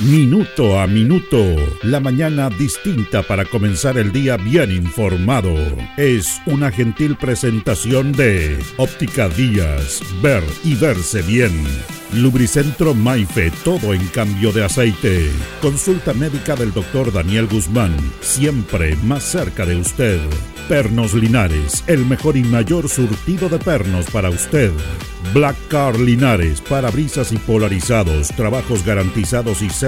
Minuto a Minuto, la mañana distinta para comenzar el día bien informado. Es una gentil presentación de Óptica Díaz, ver y verse bien. Lubricentro Maife, todo en cambio de aceite. Consulta médica del doctor Daniel Guzmán, siempre más cerca de usted. Pernos Linares, el mejor y mayor surtido de pernos para usted. Black Car Linares, parabrisas y polarizados, trabajos garantizados y certificados.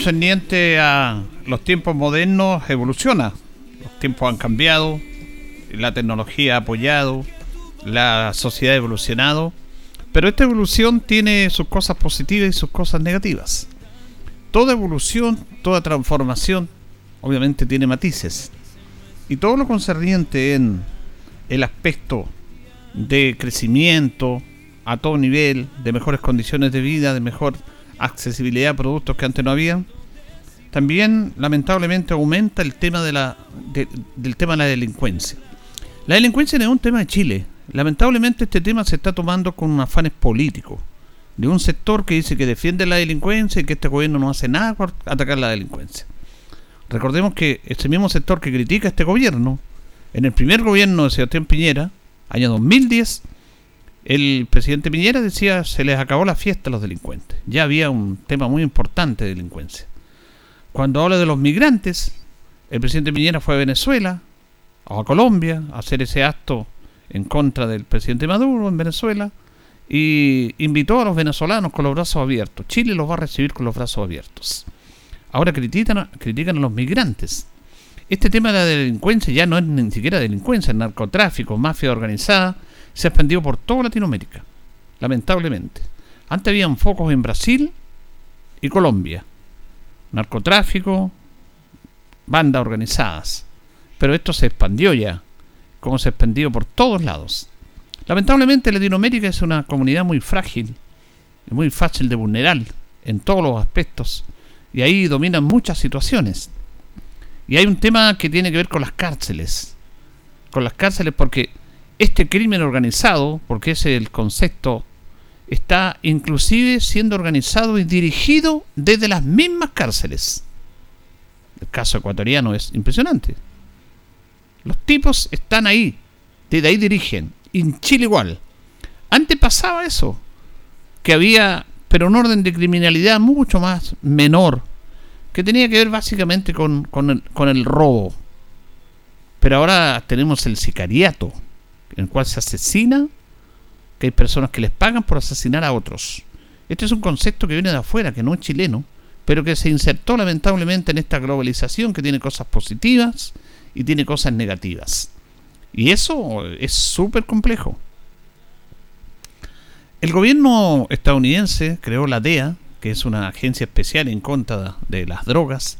Concerniente a los tiempos modernos evoluciona. Los tiempos han cambiado, la tecnología ha apoyado, la sociedad ha evolucionado, pero esta evolución tiene sus cosas positivas y sus cosas negativas. Toda evolución, toda transformación, obviamente tiene matices. Y todo lo concerniente en el aspecto de crecimiento a todo nivel, de mejores condiciones de vida, de mejor accesibilidad a productos que antes no había. También, lamentablemente, aumenta el tema de la, del tema de la delincuencia. La delincuencia no es un tema de Chile. Lamentablemente, este tema se está tomando con afanes políticos. De un sector que dice que defiende la delincuencia y que este gobierno no hace nada por atacar la delincuencia. Recordemos que ese mismo sector que critica a este gobierno, en el primer gobierno de Sebastián Piñera, año 2010, el presidente Piñera decía se les acabó la fiesta a los delincuentes. Ya había un tema muy importante de delincuencia. Cuando habla de los migrantes, el presidente Piñera fue a Venezuela o a Colombia a hacer ese acto en contra del presidente Maduro en Venezuela y invitó a los venezolanos con los brazos abiertos. Chile los va a recibir con los brazos abiertos. Ahora critican, critican a los migrantes. Este tema de la delincuencia ya no es ni siquiera delincuencia, es narcotráfico, mafia organizada se ha expandido por toda Latinoamérica, lamentablemente. Antes habían focos en Brasil y Colombia, narcotráfico, bandas organizadas, pero esto se expandió ya, como se ha por todos lados. Lamentablemente Latinoamérica es una comunidad muy frágil, muy fácil de vulnerar en todos los aspectos, y ahí dominan muchas situaciones. Y hay un tema que tiene que ver con las cárceles, con las cárceles porque este crimen organizado, porque ese es el concepto, está inclusive siendo organizado y dirigido desde las mismas cárceles. El caso ecuatoriano es impresionante. Los tipos están ahí, desde ahí dirigen. En Chile igual. Antes pasaba eso, que había, pero un orden de criminalidad mucho más menor, que tenía que ver básicamente con el robo. Pero ahora tenemos el sicariato en el cual se asesina, que hay personas que les pagan por asesinar a otros. Este es un concepto que viene de afuera, que no es chileno, pero que se insertó lamentablemente en esta globalización que tiene cosas positivas y tiene cosas negativas. Y eso es súper complejo. El gobierno estadounidense creó la DEA, que es una agencia especial en contra de las drogas,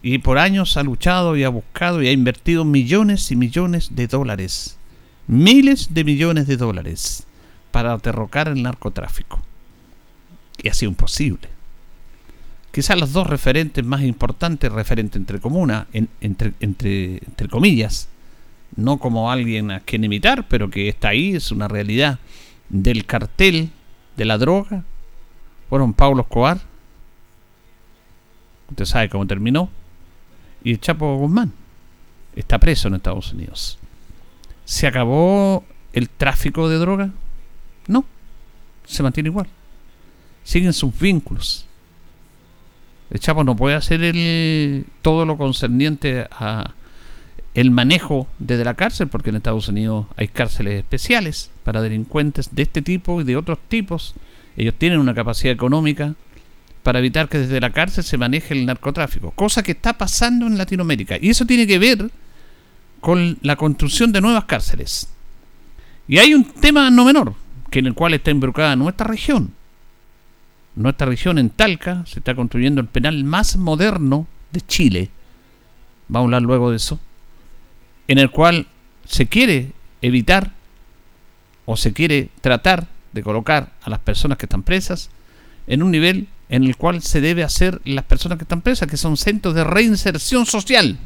y por años ha luchado y ha buscado y ha invertido millones y millones de dólares miles de millones de dólares para derrocar el narcotráfico. Y ha sido imposible. Quizás los dos referentes más importantes, referente entre entre comillas, no como alguien a quien imitar, pero que está ahí, es una realidad del cartel de la droga, fueron Pablo Escobar, usted sabe cómo terminó, y el Chapo Guzmán está preso en Estados Unidos. ¿Se acabó el tráfico de droga? No, se mantiene igual. Siguen sus vínculos. El Chapo no puede hacer el, todo lo concerniente a el manejo desde la cárcel, porque en Estados Unidos hay cárceles especiales para delincuentes de este tipo y de otros tipos, Ellos tienen una capacidad económica para evitar que desde la cárcel se maneje el narcotráfico, cosa que está pasando en Latinoamérica. Y eso tiene que ver con la construcción de nuevas cárceles. Y hay un tema no menor, que en el cual está involucrada nuestra región. Nuestra región en Talca se está construyendo el penal más moderno de Chile. Vamos a hablar luego de eso. En el cual se quiere evitar o se quiere tratar de colocar a las personas que están presas en un nivel en el cual se debe hacer las personas que están presas, que son centros de reinserción social.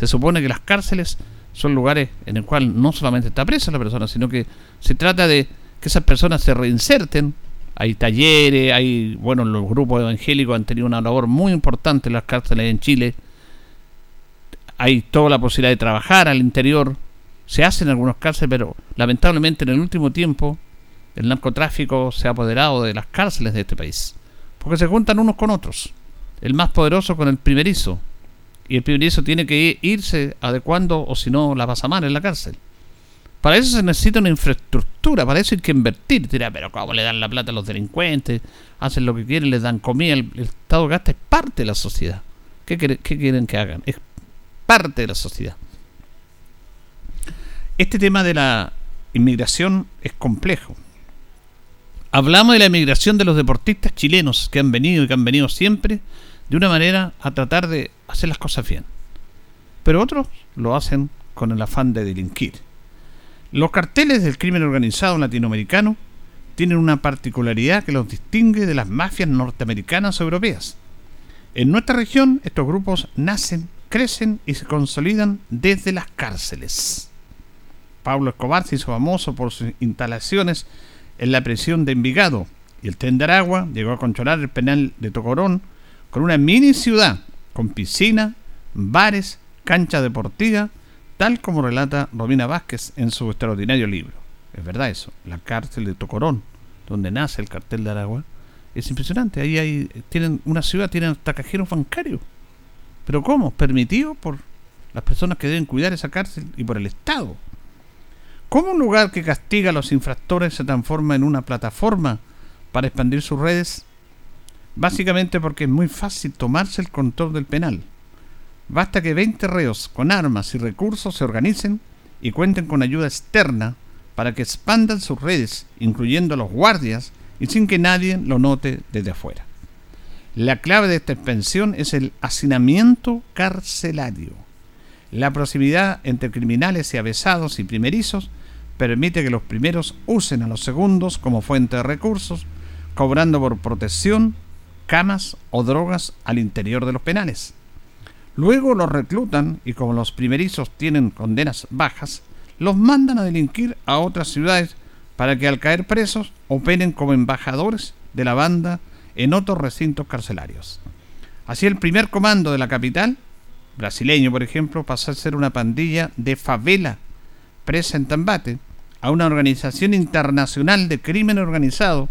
Se supone que las cárceles son lugares en el cual no solamente está presa la persona, sino que se trata de que esas personas se reinserten. Hay talleres, hay, bueno, los grupos evangélicos han tenido una labor muy importante en las cárceles en Chile. Hay toda la posibilidad de trabajar al interior. Se hace en algunos cárceles, pero lamentablemente en el último tiempo el narcotráfico se ha apoderado de las cárceles de este país. Porque se juntan unos con otros. El más poderoso con el primerizo. Y el primerizo tiene que irse adecuando o si no la pasa mal en la cárcel. Para eso se necesita una infraestructura, para eso hay que invertir. Dirá, pero ¿cómo le dan la plata a los delincuentes? Hacen lo que quieren, les dan comida. El, Estado gasta es parte de la sociedad. ¿Qué, ¿Qué quieren que hagan? Es parte de la sociedad. Este tema de la inmigración es complejo. Hablamos de la inmigración de los deportistas chilenos que han venido y que han venido siempre de una manera a tratar de hacer las cosas bien. Pero otros lo hacen con el afán de delinquir. Los carteles del crimen organizado latinoamericano tienen una particularidad que los distingue de las mafias norteamericanas o europeas. En nuestra región estos grupos nacen, crecen y se consolidan desde las cárceles. Pablo Escobar se hizo famoso por sus instalaciones en la prisión de Envigado y el tren de Aragua llegó a controlar el penal de Tocorón con una mini ciudad con piscina, bares, cancha deportiva, tal como relata Romina Vázquez en su extraordinario libro. Es verdad eso, la cárcel de Tocorón, donde nace el cartel de Aragua, es impresionante. Ahí hay, tienen una ciudad, tienen hasta cajeros bancarios. Pero ¿cómo? Permitido por las personas que deben cuidar esa cárcel y por el Estado. ¿Cómo un lugar que castiga a los infractores se transforma en una plataforma para expandir sus redes? Básicamente porque es muy fácil tomarse el control del penal. Basta que 20 reos con armas y recursos se organicen y cuenten con ayuda externa para que expandan sus redes, incluyendo a los guardias, y sin que nadie lo note desde afuera. La clave de esta expansión es el hacinamiento carcelario. La proximidad entre criminales y avesados y primerizos permite que los primeros usen a los segundos como fuente de recursos, cobrando por protección, camas o drogas al interior de los penales. Luego los reclutan y como los primerizos tienen condenas bajas, los mandan a delinquir a otras ciudades para que al caer presos operen como embajadores de la banda en otros recintos carcelarios. Así el primer comando de la capital, brasileño por ejemplo, pasó a ser una pandilla de favela presa en Tambate, a una organización internacional de crimen organizado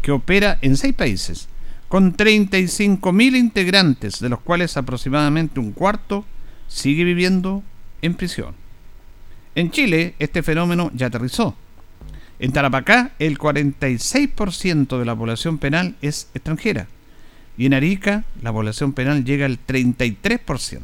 que opera en seis países, con 35.000 integrantes, de los cuales aproximadamente un cuarto sigue viviendo en prisión. En Chile, este fenómeno ya aterrizó. En Tarapacá, el 46% de la población penal es extranjera. Y en Arica, la población penal llega al 33%.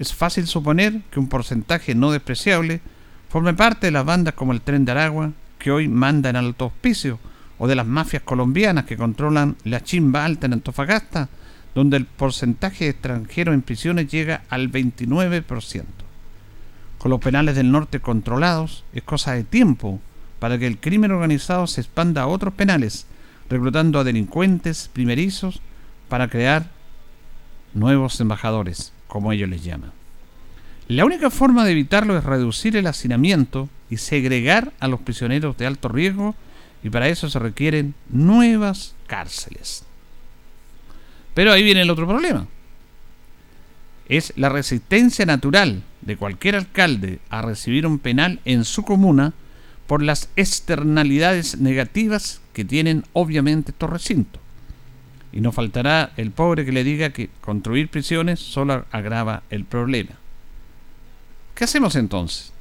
Es fácil suponer que un porcentaje no despreciable forme parte de las bandas como el Tren de Aragua, que hoy manda en alto hospicio, o de las mafias colombinas que controlan la chimba alta en Antofagasta, donde el porcentaje de extranjeros en prisiones llega al 29%. Con los penales del norte controlados, es cosa de tiempo para que el crimen organizado se expanda a otros penales, reclutando a delincuentes primerizos para crear nuevos embajadores, como ellos les llaman. La única forma de evitarlo es reducir el hacinamiento y segregar a los prisioneros de alto riesgo y para eso se requieren nuevas cárceles. Pero ahí viene el otro problema. Es la resistencia natural de cualquier alcalde a recibir un penal en su comuna por las externalidades negativas que tienen obviamente estos recintos. Y no faltará el pobre que le diga que construir prisiones solo agrava el problema. ¿Qué hacemos entonces?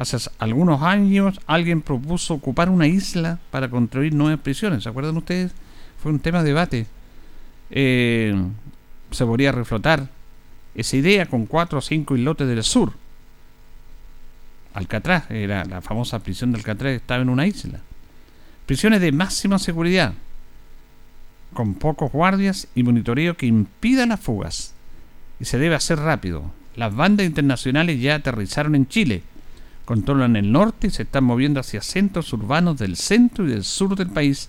Hace algunos años alguien propuso ocupar una isla para construir nuevas prisiones. ¿Se acuerdan ustedes? Fue un tema de debate. Eh, se podría reflotar esa idea con cuatro o cinco islotes del sur. Alcatraz, era la famosa prisión de Alcatraz, estaba en una isla. Prisiones de máxima seguridad, con pocos guardias y monitoreo que impidan las fugas. Y se debe hacer rápido. Las bandas internacionales ya aterrizaron en Chile, controlan el norte y se están moviendo hacia centros urbanos del centro y del sur del país.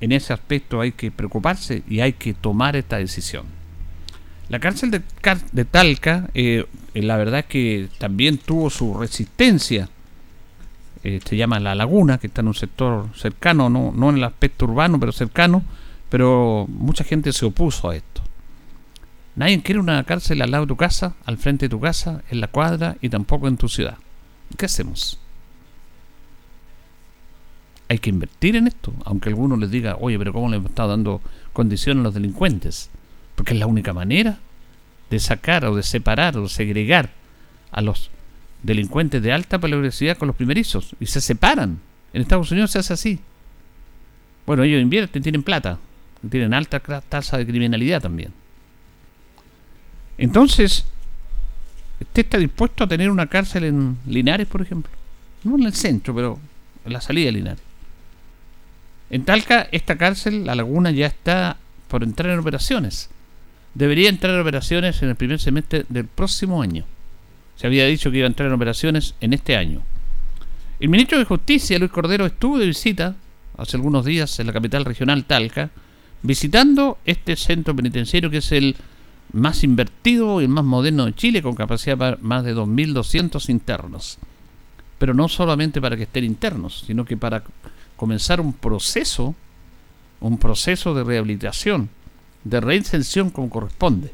En ese aspecto hay que preocuparse y hay que tomar esta decisión. La cárcel de, Talca, eh, la verdad es que también tuvo su resistencia. Eh, se llama La Laguna, que está en un sector cercano, no, no en el aspecto urbano, pero cercano, pero mucha gente se opuso a esto. Nadie quiere una cárcel al lado de tu casa, al frente de tu casa, en la cuadra y tampoco en tu ciudad. ¿Qué hacemos? Hay que invertir en esto, aunque algunos les diga, oye, pero ¿cómo le estado dando condiciones a los delincuentes? Porque es la única manera de sacar o de separar o segregar a los delincuentes de alta peligrosidad con los primerizos y se separan. En Estados Unidos se hace así. Bueno, ellos invierten, tienen plata, tienen alta tasa de criminalidad también. Entonces, ¿usted está dispuesto a tener una cárcel en Linares, por ejemplo? No en el centro, pero en la salida de Linares. En Talca, esta cárcel, la laguna, ya está por entrar en operaciones debería entrar en operaciones en el primer semestre del próximo año. Se había dicho que iba a entrar en operaciones en este año. El ministro de Justicia, Luis Cordero, estuvo de visita hace algunos días en la capital regional Talca, visitando este centro penitenciario que es el más invertido y el más moderno de Chile, con capacidad para más de 2.200 internos. Pero no solamente para que estén internos, sino que para comenzar un proceso, un proceso de rehabilitación de reinserción como corresponde.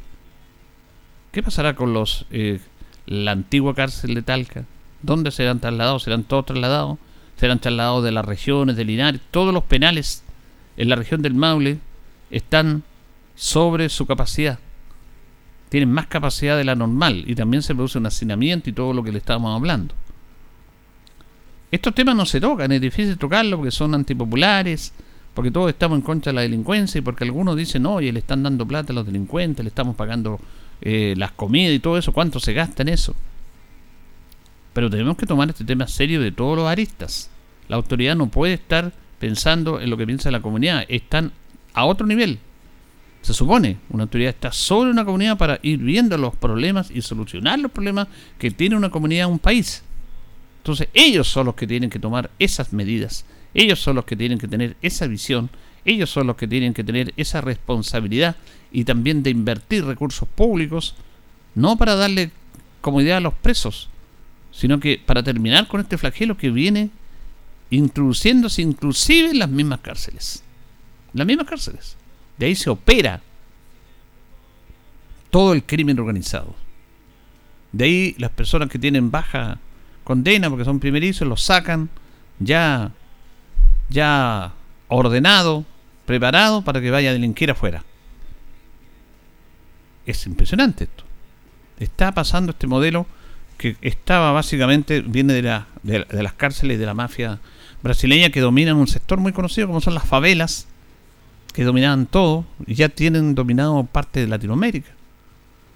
¿Qué pasará con los eh, la antigua cárcel de Talca? ¿Dónde serán trasladados? ¿Serán todos trasladados? ¿Serán trasladados de las regiones de Linares? Todos los penales en la región del Maule están sobre su capacidad. Tienen más capacidad de la normal y también se produce un hacinamiento y todo lo que le estábamos hablando. Estos temas no se tocan, es difícil tocarlos porque son antipopulares, porque todos estamos en contra de la delincuencia y porque algunos dicen, oye, le están dando plata a los delincuentes, le estamos pagando eh, las comidas y todo eso, ¿cuánto se gasta en eso? Pero tenemos que tomar este tema serio de todos los aristas. La autoridad no puede estar pensando en lo que piensa la comunidad, están a otro nivel. Se supone, una autoridad está sobre una comunidad para ir viendo los problemas y solucionar los problemas que tiene una comunidad, un país. Entonces ellos son los que tienen que tomar esas medidas ellos son los que tienen que tener esa visión, ellos son los que tienen que tener esa responsabilidad y también de invertir recursos públicos, no para darle comodidad a los presos, sino que para terminar con este flagelo que viene introduciéndose inclusive en las mismas cárceles. Las mismas cárceles. De ahí se opera todo el crimen organizado. De ahí las personas que tienen baja condena porque son primerizos los sacan ya ya ordenado, preparado para que vaya a delinquir afuera. Es impresionante esto. Está pasando este modelo que estaba básicamente, viene de, la, de, las cárceles de la mafia brasileña que dominan un sector muy conocido como son las favelas, que dominaban todo y ya tienen dominado parte de Latinoamérica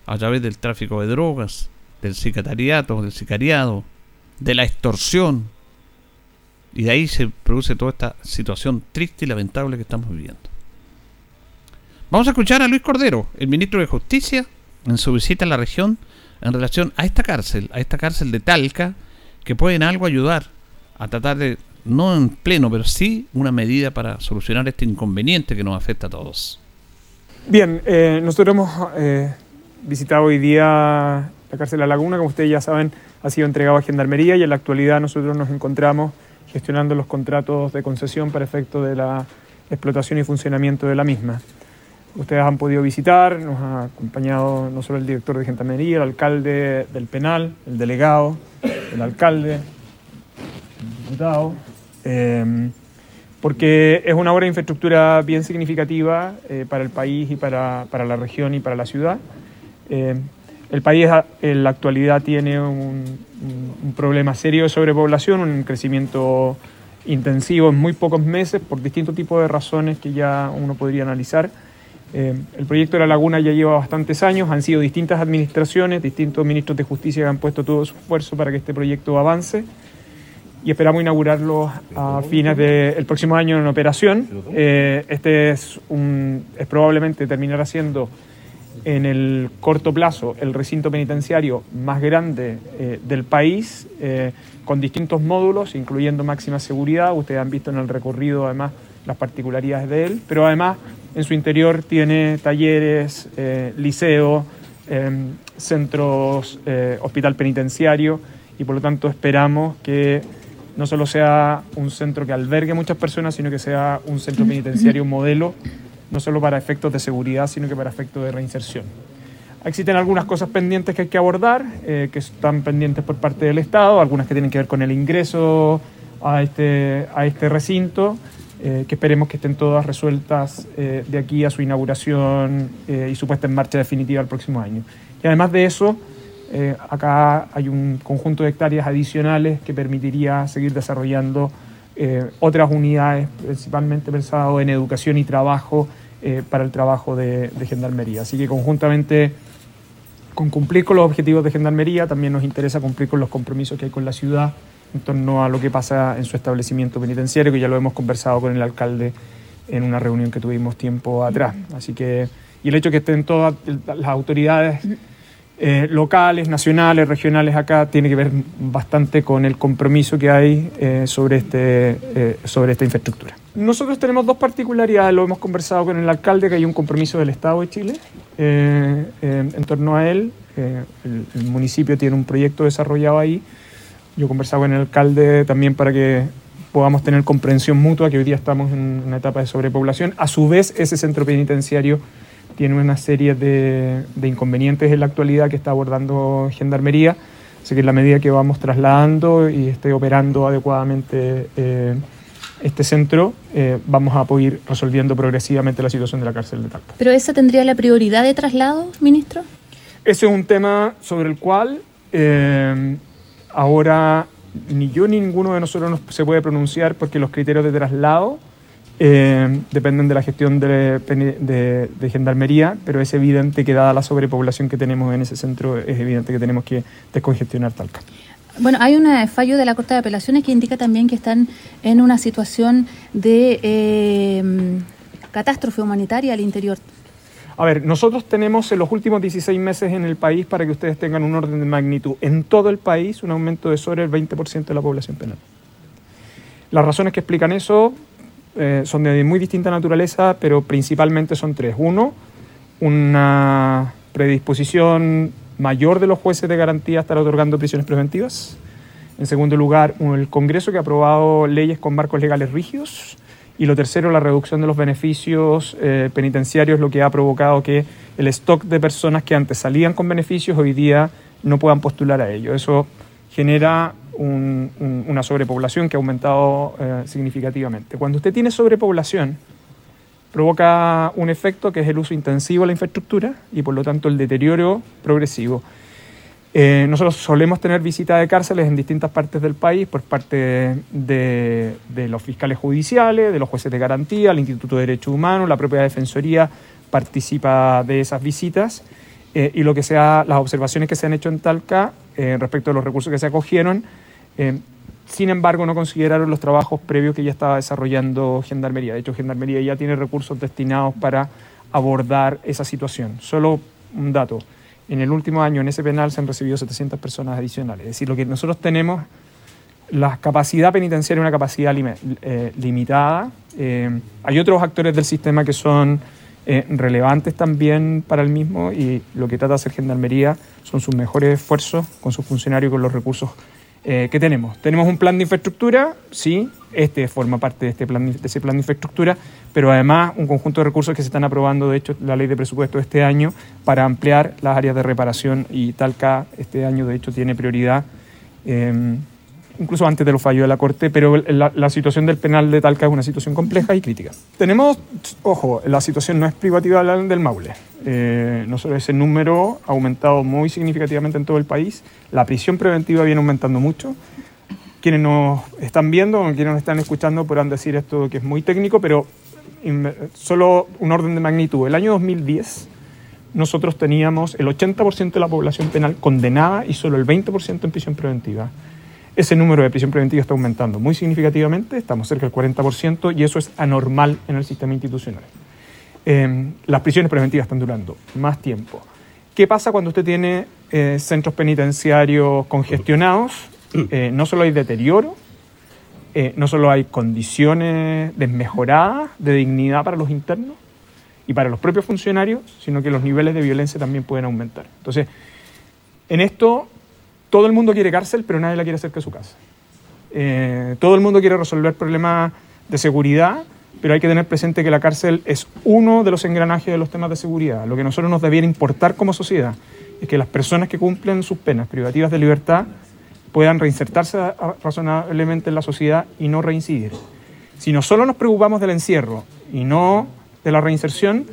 a través del tráfico de drogas, del sicariato, del sicariado, de la extorsión, y de ahí se produce toda esta situación triste y lamentable que estamos viviendo. Vamos a escuchar a Luis Cordero, el ministro de Justicia, en su visita a la región en relación a esta cárcel, a esta cárcel de Talca, que puede en algo ayudar a tratar de, no en pleno, pero sí una medida para solucionar este inconveniente que nos afecta a todos. Bien, eh, nosotros hemos eh, visitado hoy día la cárcel de La Laguna, como ustedes ya saben, ha sido entregado a Gendarmería y en la actualidad nosotros nos encontramos gestionando los contratos de concesión para efecto de la explotación y funcionamiento de la misma. Ustedes han podido visitar, nos ha acompañado no solo el director de Gendarmería, el alcalde del penal, el delegado, el alcalde, el diputado, em, porque es una obra de infraestructura bien significativa eh, para el país y para, para, la región y para la ciudad. Em, El país en la actualidad tiene un, problema serio de sobrepoblación, un crecimiento intensivo en muy pocos meses por distintos tipos de razones que ya uno podría analizar. Eh, el proyecto de la laguna ya lleva bastantes años, han sido distintas administraciones, distintos ministros de justicia que han puesto todo su esfuerzo para que este proyecto avance y esperamos inaugurarlo a fines del próximo año en operación. Eh, este es, un, es probablemente terminará siendo en el corto plazo el recinto penitenciario más grande eh, del país, eh, con distintos módulos, incluyendo máxima seguridad. Ustedes han visto en el recorrido además las particularidades de él, pero además en su interior tiene talleres, liceo, centros, hospital penitenciario y por lo tanto esperamos que no solo sea un centro que albergue muchas personas, sino que sea un centro penitenciario modelo no solo para efectos de seguridad, sino que para efectos de reinserción. Existen algunas cosas pendientes que hay que abordar, eh, que están pendientes por parte del Estado, algunas que tienen que ver con el ingreso a este, a este recinto, eh, que esperemos que estén todas resueltas eh, de aquí a su inauguración y su puesta en marcha definitiva el próximo año. Y además de eso, acá hay un conjunto de hectáreas adicionales que permitiría seguir desarrollando eh, otras unidades, principalmente pensado en educación y trabajo eh, para el trabajo de, Gendarmería. Así que conjuntamente con cumplir con los objetivos de Gendarmería, también nos interesa cumplir con los compromisos que hay con la ciudad en torno a lo que pasa en su establecimiento penitenciario, que ya lo hemos conversado con el alcalde en una reunión que tuvimos tiempo atrás. Así que, y el hecho de que estén todas las autoridades eh, locales, nacionales, regionales acá, tiene que ver bastante con el compromiso que hay eh, sobre, este, eh, sobre esta infraestructura. Nosotros tenemos dos particularidades, lo hemos conversado con el alcalde, que hay un compromiso del Estado de Chile en torno a él. El, municipio tiene un proyecto desarrollado ahí. Yo he conversado con el alcalde también para que podamos tener comprensión mutua, que hoy día estamos en una etapa de sobrepoblación. A su vez, ese centro penitenciario tiene una serie de, inconvenientes en la actualidad que está abordando Gendarmería. Así que en la medida que vamos trasladando y esté operando adecuadamente eh, este centro, eh, vamos a poder ir resolviendo progresivamente la situación de la cárcel de Talpa. ¿Pero esa tendría la prioridad de traslado, ministro? Ese es un tema sobre el cual eh, ahora ni yo ni ninguno de nosotros se puede pronunciar porque los criterios de traslado eh, dependen de la gestión de, de, gendarmería, pero es evidente que dada la sobrepoblación que tenemos en ese centro, es evidente que tenemos que descongestionar Talca. Bueno, hay un fallo de la Corte de Apelaciones que indica también que están en una situación de eh, catástrofe humanitaria al interior. A ver, nosotros tenemos en los últimos 16 meses en el país, para que ustedes tengan un orden de magnitud, en todo el país un aumento de sobre el 20% de la población penal. Las razones que explican eso eh, son de muy distinta naturaleza, pero principalmente son tres. Uno, una predisposición mayor de los jueces de garantía a estar otorgando prisiones preventivas. En segundo lugar, el Congreso que ha aprobado leyes con marcos legales rígidos. Y lo tercero, la reducción de los beneficios eh, penitenciarios, lo que ha provocado que el stock de personas que antes salían con beneficios hoy día no puedan postular a ello. Eso genera una sobrepoblación que ha aumentado eh, significativamente. Cuando usted tiene sobrepoblación, provoca un efecto que es el uso intensivo de la infraestructura y por lo tanto el deterioro progresivo. Eh, nosotros solemos tener visitas de cárceles en distintas partes del país por parte de, los fiscales judiciales, de los jueces de garantía, el Instituto de Derechos Humanos, la propia Defensoría participa de esas visitas eh, y lo que sea, las observaciones que se han hecho en Talca respecto a los recursos que se acogieron eh, sin embargo, no consideraron los trabajos previos que ya estaba desarrollando Gendarmería. De hecho, Gendarmería ya tiene recursos destinados para abordar esa situación. Solo un dato. En el último año en ese penal se han recibido 700 personas adicionales. Es decir, lo que nosotros tenemos, la capacidad penitenciaria es una capacidad eh, limitada. Eh, hay otros actores del sistema que son relevantes también para el mismo y lo que trata de hacer Gendarmería son sus mejores esfuerzos con sus funcionarios y con los recursos eh, ¿Qué tenemos? Tenemos un plan de infraestructura, sí, este forma parte de, este plan, de ese plan de infraestructura, pero además un conjunto de recursos que se están aprobando, de hecho, la ley de presupuesto este año para ampliar las áreas de reparación y Talca este año, de hecho, tiene prioridad em, incluso antes de los fallos de la Corte, pero la, situación del penal de Talca es una situación compleja y crítica. Tenemos, ojo, la situación no es privativa del Maule. Eh, nosotros ese número ha aumentado muy significativamente en todo el país. La prisión preventiva viene aumentando mucho. Quienes nos están viendo o quienes nos están escuchando podrán decir esto que es muy técnico, pero solo un orden de magnitud. El año 2010 nosotros teníamos el 80% de la población penal condenada y solo el 20% en prisión preventiva. Ese número de prisión preventiva está aumentando muy significativamente, estamos cerca del 40% y eso es anormal en el sistema institucional. Em, las prisiones preventivas están durando más tiempo. ¿Qué pasa cuando usted tiene eh, centros penitenciarios congestionados? Eh, no solo hay deterioro, eh, no solo hay condiciones desmejoradas de dignidad para los internos, y para los propios funcionarios, sino que los niveles de violencia también pueden aumentar. Entonces, en esto todo el mundo quiere cárcel, pero nadie la quiere hacer que su casa. Eh, todo el mundo quiere resolver problemas de seguridad, pero hay que tener presente que la cárcel es uno de los engranajes de los temas de seguridad. Lo que nosotros nos debiera importar como sociedad es que las personas que cumplen sus penas privativas de libertad puedan reinsertarse razonablemente en la sociedad y no reincidir. Si no solo nos preocupamos del encierro y no de la reinserción,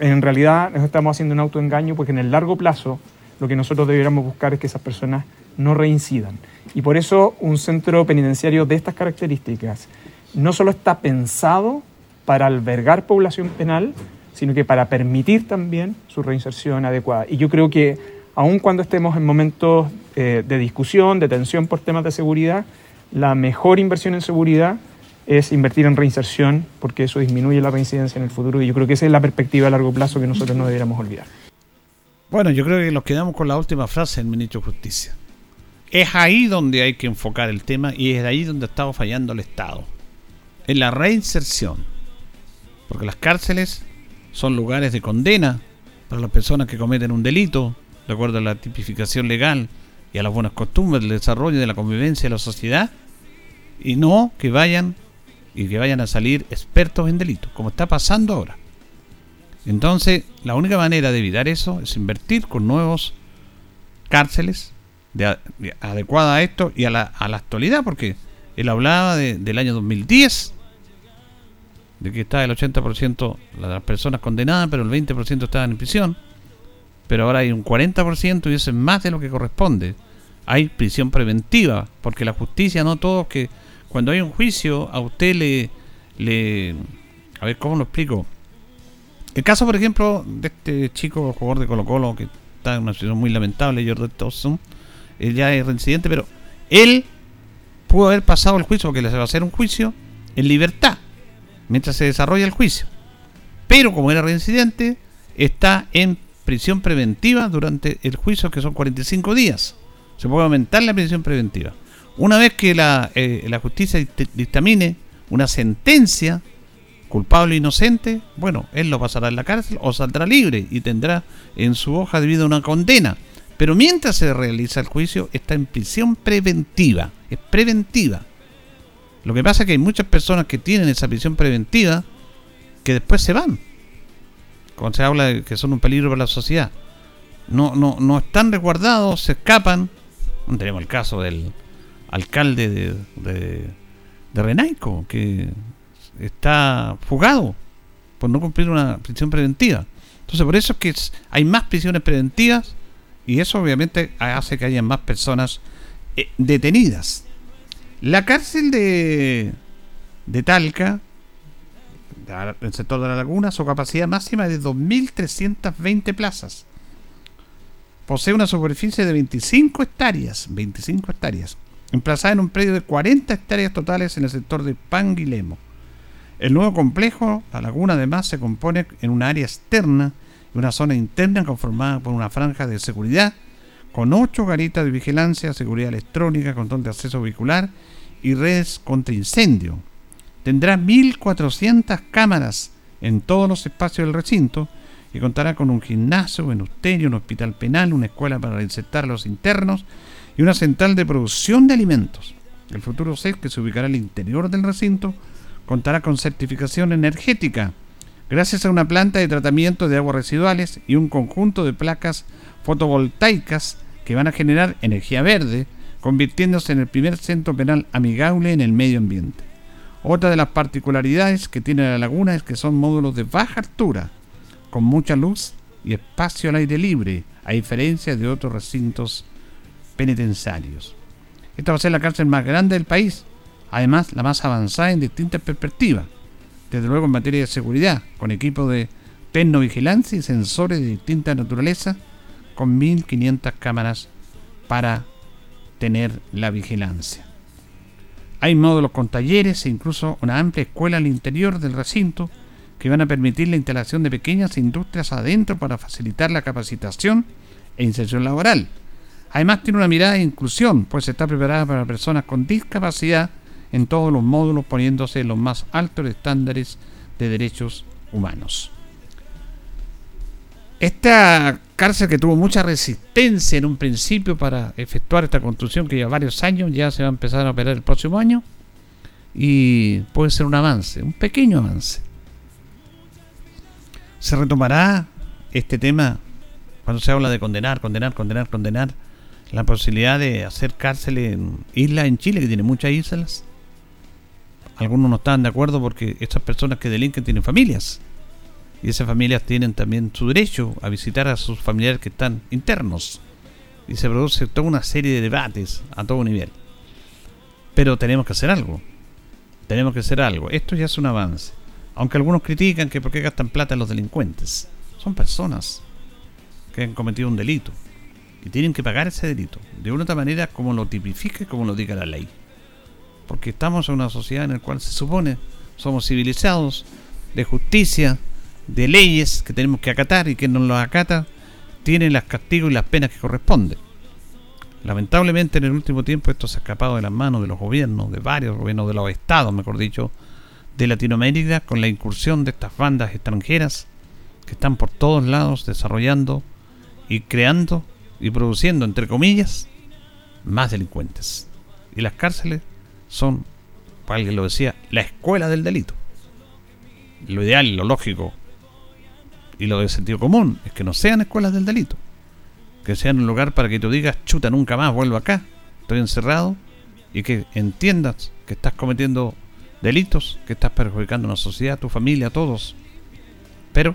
en realidad nos estamos haciendo un autoengaño porque en el largo plazo lo que nosotros deberíamos buscar es que esas personas no reincidan. Y por eso un centro penitenciario de estas características no solo está pensado para albergar población penal, sino que para permitir también su reinserción adecuada. Y yo creo que aun cuando estemos en momentos eh, de discusión, de tensión por temas de seguridad, la mejor inversión en seguridad es invertir en reinserción, porque eso disminuye la reincidencia en el futuro y yo creo que esa es la perspectiva a largo plazo que nosotros no deberíamos olvidar. Bueno, yo creo que nos quedamos con la última frase del ministro de Justicia. Es ahí donde hay que enfocar el tema y es ahí donde estado fallando el Estado. En la reinserción. Porque las cárceles son lugares de condena para las personas que cometen un delito, de acuerdo a la tipificación legal y a las buenas costumbres del desarrollo de la convivencia de la sociedad, y no que vayan y que vayan a salir expertos en delitos, como está pasando ahora. Entonces, la única manera de evitar eso es invertir con nuevos cárceles de, adecuada a esto y a la, a la actualidad, porque él hablaba del año 2010, de que estaba el 80% de las personas condenadas, pero el 20% estaban en prisión. Pero ahora hay un 40% y eso es más de lo que corresponde. Hay prisión preventiva, porque la justicia no todos que cuando hay un juicio, a usted le... A ver, ¿cómo lo explico? El caso, por ejemplo, de este chico jugador de Colo Colo, que está en una situación muy lamentable, Jordan Thompson, él ya es reincidente, pero él pudo haber pasado el juicio, porque le va a hacer un juicio en libertad, mientras se desarrolla el juicio. Pero como era reincidente, está en prisión preventiva durante el juicio, que son 45 días. Se puede aumentar la prisión preventiva. Una vez que la, eh, la justicia dictamine una sentencia, culpable o inocente, bueno, él lo pasará en la cárcel o saldrá libre y tendrá en su hoja de vida una condena. Pero mientras se realiza el juicio, está en prisión preventiva. Es preventiva. Lo que pasa es que hay muchas personas que tienen esa prisión preventiva que después se van. Cuando se habla de que son un peligro para la sociedad. No, no, no están resguardados, se escapan. Tenemos el caso del, alcalde de, de, Renaico, que está fugado por no cumplir una prisión preventiva. Entonces, por eso es que hay más prisiones preventivas y eso obviamente hace que haya más personas eh, detenidas. La cárcel de, de Talca, el sector de la laguna, su capacidad máxima es de 2.320 plazas. Posee una superficie de 25 hectáreas, 25 hectáreas emplazada en un predio de 40 hectáreas totales en el sector de Panguilemo. El nuevo complejo, la laguna además, se compone en un área externa y una zona interna conformada por una franja de seguridad con ocho garitas de vigilancia, seguridad electrónica, control de acceso vehicular y redes contra incendio. Tendrá 1.400 cámaras en todos los espacios del recinto y contará con un gimnasio, un un hospital penal, una escuela para reinsertar a los internos y una central de producción de alimentos. El futuro CES, que se ubicará al interior del recinto, contará con certificación energética, gracias a una planta de tratamiento de aguas residuales y un conjunto de placas fotovoltaicas que van a generar energía verde convirtiéndose en el primer centro penal amigable en el medio ambiente. Otra de las particularidades que tiene la laguna es que son módulos de baja altura, con mucha luz y espacio al aire libre, a diferencia de otros recintos penitenciarios. Esta va a ser la cárcel más grande del país, además la más avanzada en distintas perspectivas, desde luego en materia de seguridad, con equipos de vigilancia y sensores de distinta naturaleza, con 1.500 cámaras para tener la vigilancia. Hay módulos con talleres e incluso una amplia escuela al interior del recinto que van a permitir la instalación de pequeñas industrias adentro para facilitar la capacitación e inserción laboral. Además tiene una mirada de inclusión, pues está preparada para personas con discapacidad en todos los módulos poniéndose los más altos estándares de derechos humanos. Esta cárcel que tuvo mucha resistencia en un principio para efectuar esta construcción que lleva varios años, ya se va a empezar a operar el próximo año y puede ser un avance, un pequeño avance. Se retomará este tema cuando se habla de condenar, condenar, condenar, condenar, la posibilidad de hacer cárcel en islas en Chile, que tiene muchas islas. Algunos no están de acuerdo porque estas personas que delinquen tienen familias y esas familias tienen también su derecho a visitar a sus familiares que están internos. Y se produce toda una serie de debates a todo nivel. Pero tenemos que hacer algo. Tenemos que hacer algo. Esto ya es un avance. Aunque algunos critican que por qué gastan plata los delincuentes. Son personas que han cometido un delito. Y tienen que pagar ese delito. De una otra manera como lo tipifique, como lo diga la ley. Porque estamos en una sociedad en la cual se supone somos civilizados, de justicia, de leyes que tenemos que acatar y que no los acata tienen los castigos y las penas que corresponden. Lamentablemente en el último tiempo esto se ha escapado de las manos de los gobiernos, de varios gobiernos, de los estados, mejor dicho, de Latinoamérica, con la incursión de estas bandas extranjeras que están por todos lados desarrollando y creando y produciendo, entre comillas, más delincuentes. Y las cárceles son, alguien lo decía, la escuela del delito. Lo ideal, lo lógico, y lo de sentido común es que no sean escuelas del delito. Que sean un lugar para que tú digas, chuta, nunca más vuelvo acá, estoy encerrado, y que entiendas que estás cometiendo delitos, que estás perjudicando a una sociedad, a tu familia, a todos. Pero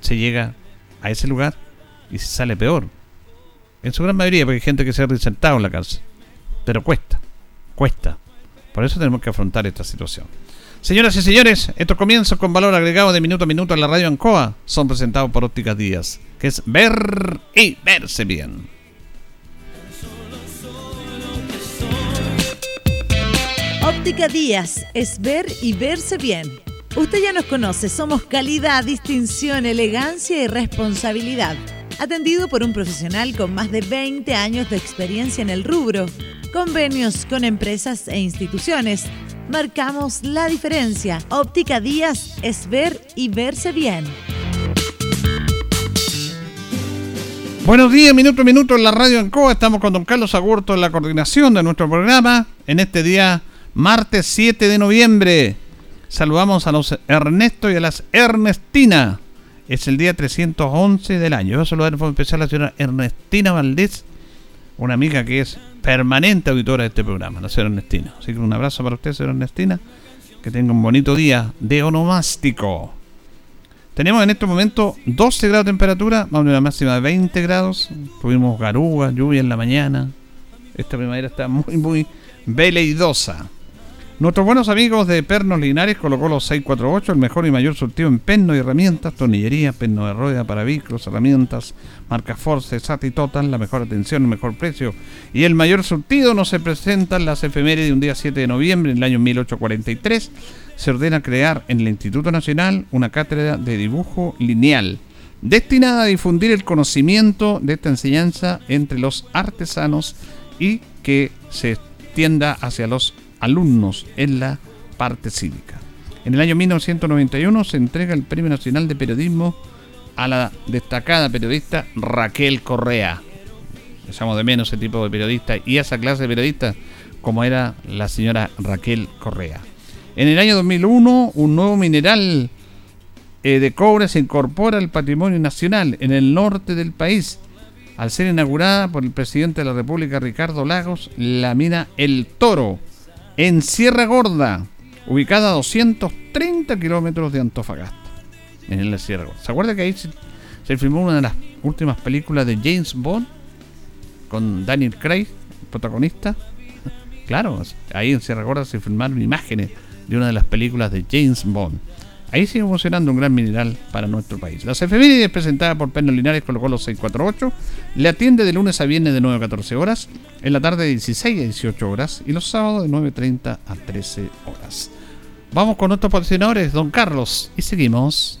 se llega a ese lugar y se sale peor. En su gran mayoría, porque hay gente que se ha resentado en la cárcel. Pero cuesta, cuesta. Por eso tenemos que afrontar esta situación. Señoras y señores, estos comienzos con valor agregado de minuto a minuto en la radio Ancoa son presentados por Ópticas Díaz, que es ver y verse bien. Óptica Díaz es ver y verse bien. Usted ya nos conoce, somos calidad, distinción, elegancia y responsabilidad. Atendido por un profesional con más de 20 años de experiencia en el rubro, convenios con empresas e instituciones marcamos la diferencia. Óptica Díaz es ver y verse bien. Buenos días, minuto a minuto en la radio Ancoa. Estamos con don Carlos Agurto en la coordinación de nuestro programa en este día, martes 7 de noviembre. Saludamos a los Ernesto y a las Ernestina. Es el día 311 del año. Yo saludar en forma especial a la señora Ernestina Valdés, una amiga que es permanente auditora de este programa, la señora Ernestina. Así que un abrazo para usted, señora Ernestina. Que tenga un bonito día de onomástico. Tenemos en este momento 12 grados de temperatura, más una máxima de 20 grados. Tuvimos garuga, lluvia en la mañana. Esta primavera está muy, muy veleidosa. Nuestros buenos amigos de Pernos Linares colocó los 648, el mejor y mayor surtido en penno y herramientas, tornillería, penno de rueda para vehículos, herramientas, marca Force, SAT y Total, la mejor atención, el mejor precio y el mayor surtido. No se presentan las efemérides de un día 7 de noviembre en el año 1843. Se ordena crear en el Instituto Nacional una cátedra de dibujo lineal destinada a difundir el conocimiento de esta enseñanza entre los artesanos y que se extienda hacia los alumnos en la parte cívica. En el año 1991 se entrega el Premio Nacional de Periodismo a la destacada periodista Raquel Correa. Echamos de menos ese tipo de periodista y esa clase de periodista como era la señora Raquel Correa. En el año 2001 un nuevo mineral eh, de cobre se incorpora al patrimonio nacional en el norte del país al ser inaugurada por el presidente de la República, Ricardo Lagos, la mina El Toro, en Sierra Gorda, ubicada a 230 kilómetros de Antofagasta, en la Sierra Gorda. ¿Se acuerda que ahí se, filmó una de las últimas películas de James Bond con Daniel Craig, protagonista? Claro, ahí en Sierra Gorda se filmaron imágenes de una de las películas de James Bond. Ahí sigue funcionando un gran mineral para nuestro país. La efemérides presentada por Pernos Linares los 648. Le atiende de lunes a viernes de 9 a 14 horas. En la tarde de 16 a 18 horas. Y los sábados de 9.30 a 13 horas. Vamos con nuestros patrocinadores, don Carlos. Y seguimos.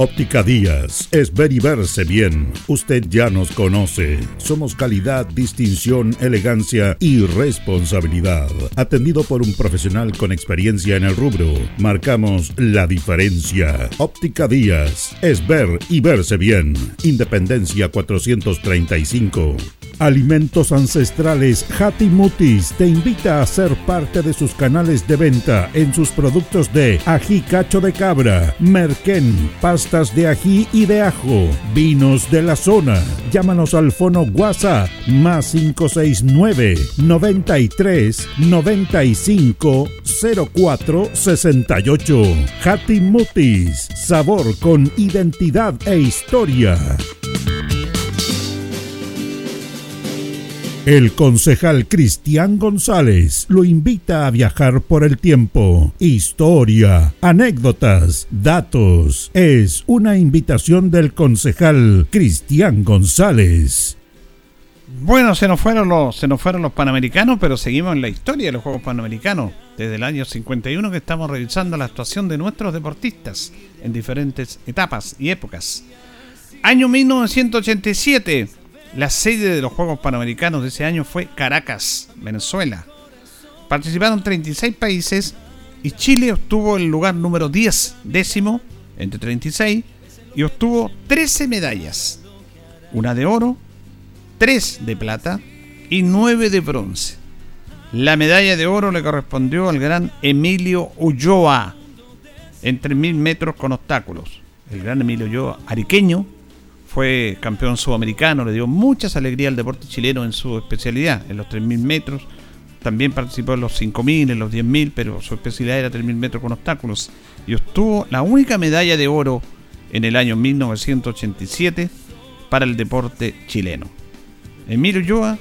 Óptica Díaz es ver y verse bien. Usted ya nos conoce. Somos calidad, distinción, elegancia y responsabilidad. Atendido por un profesional con experiencia en el rubro, marcamos la diferencia. Óptica Díaz es ver y verse bien. Independencia 435. Alimentos Ancestrales Mutis te invita a ser parte de sus canales de venta en sus productos de ají cacho de cabra, merquén, de ají y de ajo, vinos de la zona. Llámanos al fono WhatsApp más 569 93 95 04 68. Mutis, sabor con identidad e historia. El concejal Cristian González lo invita a viajar por el tiempo. Historia, anécdotas, datos. Es una invitación del concejal Cristian González. Bueno, se nos fueron los se nos fueron los panamericanos, pero seguimos en la historia de los Juegos Panamericanos desde el año 51 que estamos revisando la actuación de nuestros deportistas en diferentes etapas y épocas. Año 1987 la sede de los Juegos Panamericanos de ese año fue Caracas, Venezuela. Participaron 36 países y Chile obtuvo el lugar número 10, décimo, entre 36, y obtuvo 13 medallas. Una de oro, 3 de plata y 9 de bronce. La medalla de oro le correspondió al gran Emilio Ulloa en 3.000 metros con obstáculos. El gran Emilio Ulloa, ariqueño, fue campeón sudamericano, le dio muchas alegrías al deporte chileno en su especialidad, en los 3.000 metros. También participó en los 5.000, en los 10.000, pero su especialidad era 3.000 metros con obstáculos. Y obtuvo la única medalla de oro en el año 1987 para el deporte chileno. Emilio Ulloa,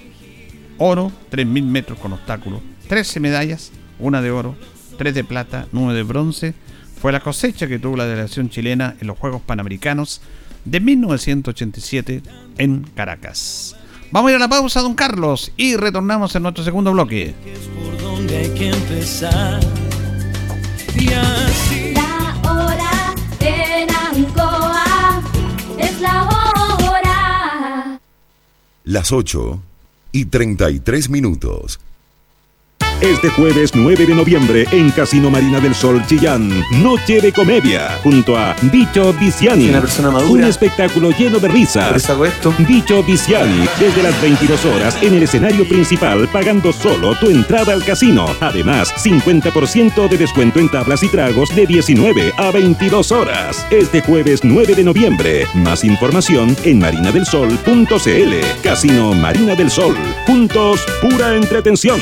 oro, 3.000 metros con obstáculos, 13 medallas, una de oro, 3 de plata, 9 de bronce. Fue la cosecha que tuvo la delegación chilena en los Juegos Panamericanos de 1987 en Caracas. Vamos a ir a la pausa, don Carlos, y retornamos en nuestro segundo bloque. La hora en Ancoa es la hora. Las 8 y 33 minutos. Este jueves 9 de noviembre en Casino Marina del Sol Chillán, Noche de Comedia, junto a Bicho Viciani. Una persona madura. Un espectáculo lleno de risas. Hago esto. Bicho Viciani, desde las 22 horas en el escenario principal, pagando solo tu entrada al casino. Además, 50% de descuento en tablas y tragos de 19 a 22 horas. Este jueves 9 de noviembre. Más información en marinadelsol.cl. Casino Marina del Sol. Juntos, pura entretención.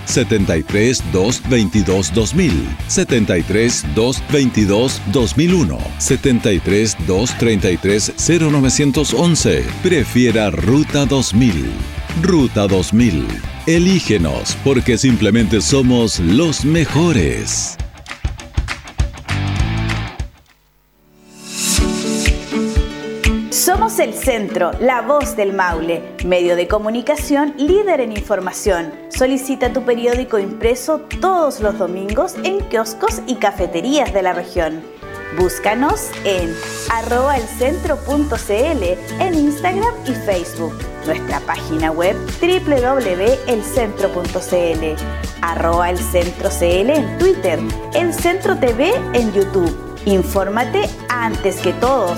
73 222 2000, 73 222 2001, 73 233 0911. Prefiera Ruta 2000. Ruta 2000. Elígenos porque simplemente somos los mejores. Somos el centro, la voz del Maule, medio de comunicación líder en información. Solicita tu periódico impreso todos los domingos en kioscos y cafeterías de la región. Búscanos en arroba elcentro.cl en Instagram y Facebook. Nuestra página web www.elcentro.cl arroba elcentro.cl en Twitter, El Centro TV en YouTube. Infórmate antes que todos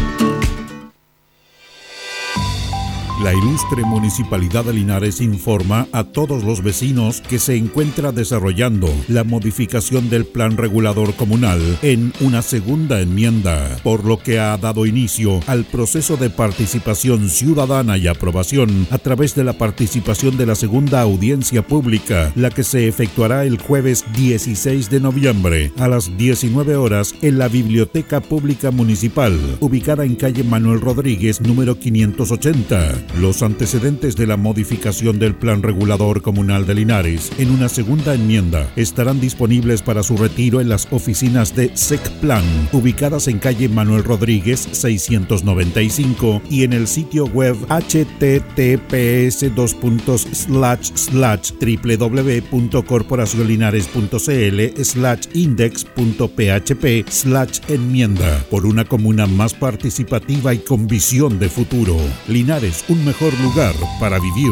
La ilustre Municipalidad de Linares informa a todos los vecinos que se encuentra desarrollando la modificación del Plan Regulador Comunal en una segunda enmienda, por lo que ha dado inicio al proceso de participación ciudadana y aprobación a través de la participación de la segunda audiencia pública, la que se efectuará el jueves 16 de noviembre a las 19 horas en la Biblioteca Pública Municipal, ubicada en calle Manuel Rodríguez, número 580. Los antecedentes de la modificación del Plan Regulador Comunal de Linares en una segunda enmienda estarán disponibles para su retiro en las oficinas de SECPLAN, ubicadas en calle Manuel Rodríguez 695 y en el sitio web https www.corporacionlinares.cl slash index.php slash enmienda por una comuna más participativa y con visión de futuro. Linares, un mejor lugar para vivir.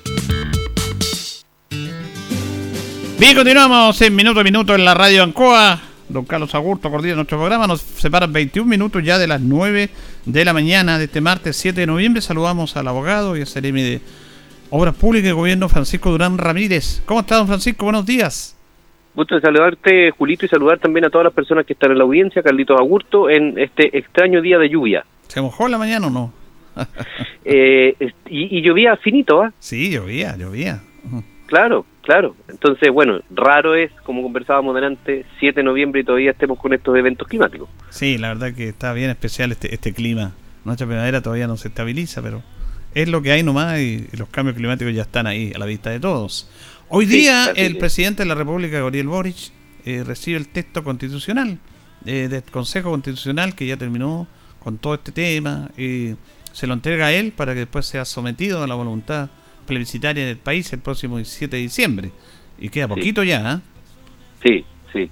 Bien, continuamos en minuto a minuto en la radio Ancoa. Don Carlos Agurto coordina nuestro programa. Nos separan 21 minutos ya de las 9 de la mañana de este martes 7 de noviembre. Saludamos al abogado y al Ceremi de Obras Públicas y Gobierno, Francisco Durán Ramírez. ¿Cómo está, don Francisco? Buenos días. Gusto de saludarte, Julito, y saludar también a todas las personas que están en la audiencia, Carlitos Agurto, en este extraño día de lluvia. ¿Se mojó en la mañana o no? Eh, y llovía finito, ¿ah? Sí, llovía, llovía. Claro, claro. Entonces, bueno, raro es, como conversábamos delante, 7 de noviembre y todavía estemos con estos eventos climáticos. Sí, la verdad que está bien especial este, este clima. Nuestra primavera todavía no se estabiliza, pero es lo que hay nomás y, los cambios climáticos ya están ahí a la vista de todos. Hoy Sí, día el es. presidente de la República, Gabriel Boric, eh, recibe el texto constitucional eh, del Consejo Constitucional que ya terminó con todo este tema y se lo entrega a él para que después sea sometido a la voluntad plebiscitaria del país el próximo 17 de diciembre. Y queda Sí. poquito ya, ¿ah? Sí, sí.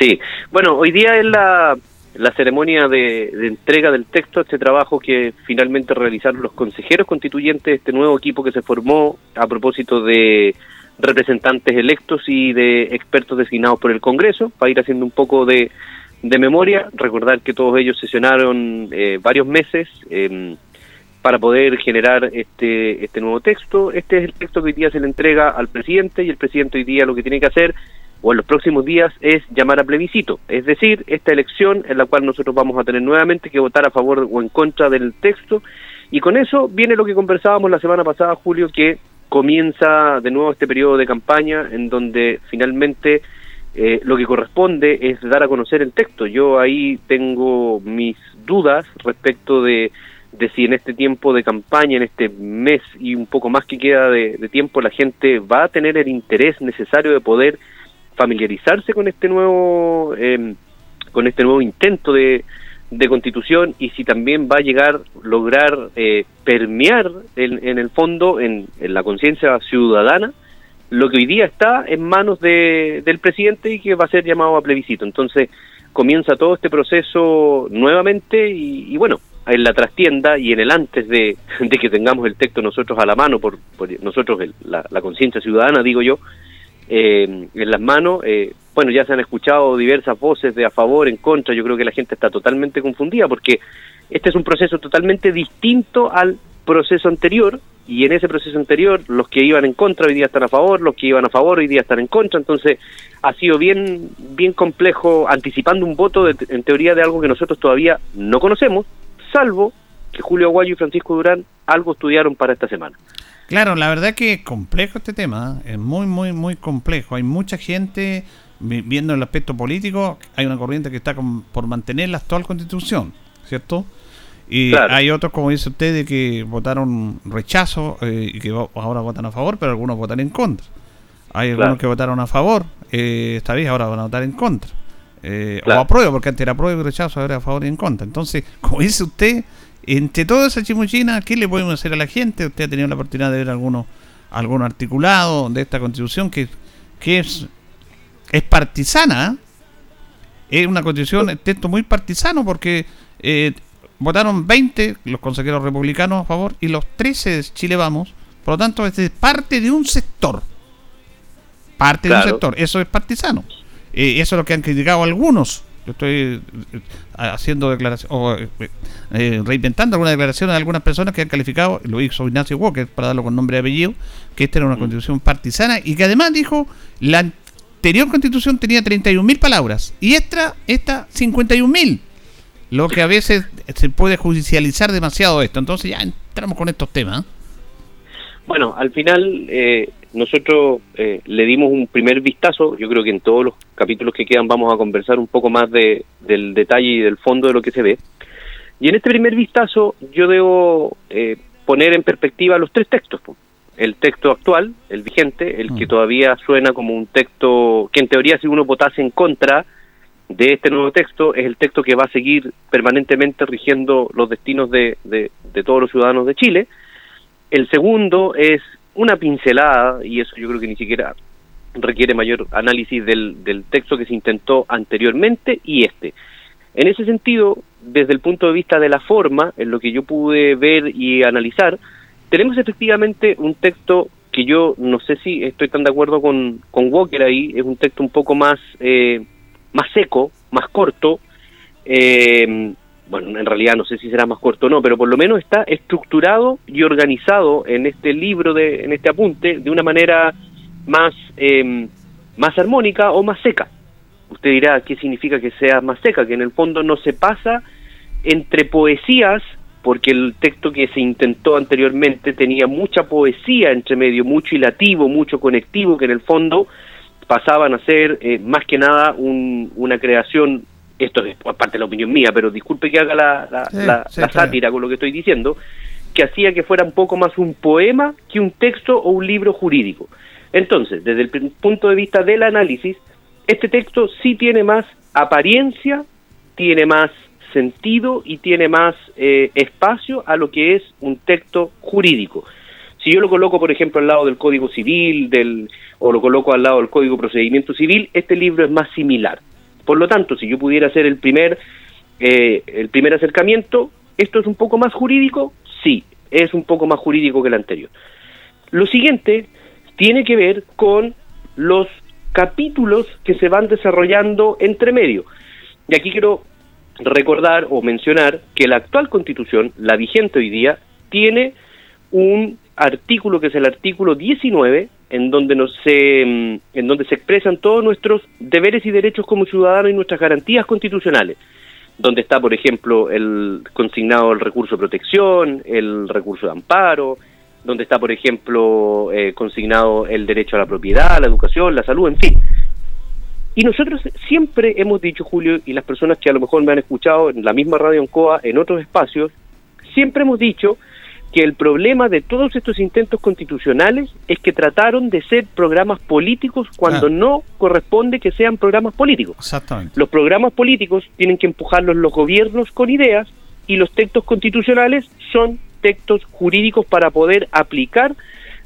Sí. Bueno, hoy día es la, la ceremonia de, de entrega del texto, este trabajo que finalmente realizaron los consejeros constituyentes de este nuevo equipo que se formó a propósito de representantes electos y de expertos designados por el Congreso, para ir haciendo un poco de, de memoria, recordar que todos ellos sesionaron eh, varios meses eh, para poder generar este, este nuevo texto. Este es el texto que hoy día se le entrega al presidente y el presidente hoy día lo que tiene que hacer o en los próximos días es llamar a plebiscito, es decir, esta elección en la cual nosotros vamos a tener nuevamente que votar a favor o en contra del texto y con eso viene lo que conversábamos la semana pasada, Julio, que comienza de nuevo este periodo de campaña en donde finalmente eh, lo que corresponde es dar a conocer el texto. Yo ahí tengo mis dudas respecto de, de si en este tiempo de campaña, en este mes y un poco más que queda de, de tiempo, la gente va a tener el interés necesario de poder familiarizarse con este nuevo eh, con este nuevo intento de, de constitución y si también va a llegar lograr eh, permear en, en el fondo en, en la conciencia ciudadana lo que hoy día está en manos de, del presidente y que va a ser llamado a plebiscito. Entonces comienza todo este proceso nuevamente y bueno, en la trastienda y en el antes de, de que tengamos el texto nosotros a la mano, por, por nosotros el- la, conciencia ciudadana, digo yo, eh, en las manos, eh, bueno, ya se han escuchado diversas voces de a favor, en contra, yo creo que la gente está totalmente confundida porque este es un proceso totalmente distinto al proceso anterior y en ese proceso anterior los que iban en contra hoy día están a favor, los que iban a favor hoy día están en contra, entonces ha sido bien bien complejo anticipando un voto de- en teoría de algo que nosotros todavía no conocemos, salvo que Julio Aguayo y Francisco Durán algo estudiaron para esta semana. Claro, la verdad que es complejo este tema, ¿eh? es muy, muy, muy complejo. Hay mucha gente vi- viendo el aspecto político, hay una corriente que está con- por mantener la actual constitución, ¿cierto? Y Claro. hay otros, como dice usted, de que votaron rechazo eh, y que ahora votan a favor, pero algunos votan en contra. Hay algunos que votaron a favor, eh, esta vez ahora van a votar en contra. Eh, Claro. O apruebo, porque antes era apruebo y rechazo, ahora a favor y en contra. Entonces, como dice usted, entre toda esa chimuchina, ¿qué le podemos hacer a la gente? Usted ha tenido la oportunidad de ver algunos algún articulado de esta constitución que, que es, es partisana, ¿eh? es una constitución, el texto muy partisano, porque eh, votaron 20 los consejeros republicanos a favor y los 13 de Chile Vamos. Por lo tanto, es parte de un sector. Parte de un sector. Eso es partisano. Eh, eso es lo que han criticado algunos. Yo estoy eh, haciendo declaraciones, o eh, reinventando alguna declaración de algunas personas que han calificado, lo hizo Ignacio Walker, para darlo con nombre y apellido, que esta era una mm. constitución partisana y que además dijo la anterior constitución tenía 31.000 palabras y esta, esta 51.000 lo que a veces se puede judicializar demasiado esto. Entonces ya entramos con estos temas. Bueno, al final eh, nosotros eh, le dimos un primer vistazo. Yo creo que en todos los capítulos que quedan vamos a conversar un poco más de, del detalle y del fondo de lo que se ve. Y en este primer vistazo yo debo eh, poner en perspectiva los tres textos. El texto actual, el vigente, el que mm. todavía suena como un texto que en teoría si uno votase en contra de este nuevo texto es el texto que va a seguir permanentemente rigiendo los destinos de, de, todos los ciudadanos de Chile. El segundo es una pincelada, y eso yo creo que ni siquiera requiere mayor análisis del, del texto que se intentó anteriormente y este. En ese sentido, desde el punto de vista de la forma, en lo que yo pude ver y analizar, tenemos efectivamente un texto que yo no sé si estoy tan de acuerdo con, con Walker ahí, es un texto un poco más eh, más seco, más corto. Eh, bueno, en realidad no sé si será más corto o no, pero por lo menos está estructurado y organizado en este libro, de, en este apunte, de una manera más, eh, más armónica o más seca. Usted dirá qué significa que sea más seca, que en el fondo no se pasa entre poesías, porque el texto que se intentó anteriormente tenía mucha poesía entre medio, mucho hilativo, mucho conectivo, que en el fondo pasaban a ser eh, más que nada una creación, esto es parte de la opinión mía, pero disculpe que haga la, sátira con lo que estoy diciendo, que hacía que fuera un poco más un poema que un texto o un libro jurídico. Entonces, desde el punto de vista del análisis, este texto sí tiene más apariencia, tiene más sentido y tiene más eh, espacio a lo que es un texto jurídico. Si yo lo coloco, por ejemplo, al lado del Código Civil, del o lo coloco al lado del Código Procedimiento Civil, este libro es más similar. Por lo tanto, si yo pudiera hacer el primer, eh, el primer acercamiento, ¿esto es un poco más jurídico? Sí, es un poco más jurídico que el anterior. Lo siguiente tiene que ver con los capítulos que se van desarrollando entre medio. Y aquí quiero recordar o mencionar que la actual constitución, la vigente hoy día, tiene un artículo que es el artículo 19 en donde, nos se, mm, en donde se expresan todos nuestros deberes y derechos como ciudadanos y nuestras garantías constitucionales, donde está, por ejemplo, el consignado el recurso de protección, el recurso de amparo, donde está, por ejemplo, eh, consignado el derecho a la propiedad, la educación, la salud, en fin. Y nosotros siempre hemos dicho, Julio, y las personas que a lo mejor me han escuchado en la misma radio en COA, en otros espacios, siempre hemos dicho que el problema de todos estos intentos constitucionales es que trataron de ser programas políticos cuando no corresponde que sean programas políticos. Exactamente. Los programas políticos tienen que empujarlos los gobiernos con ideas y los textos constitucionales son textos jurídicos para poder aplicar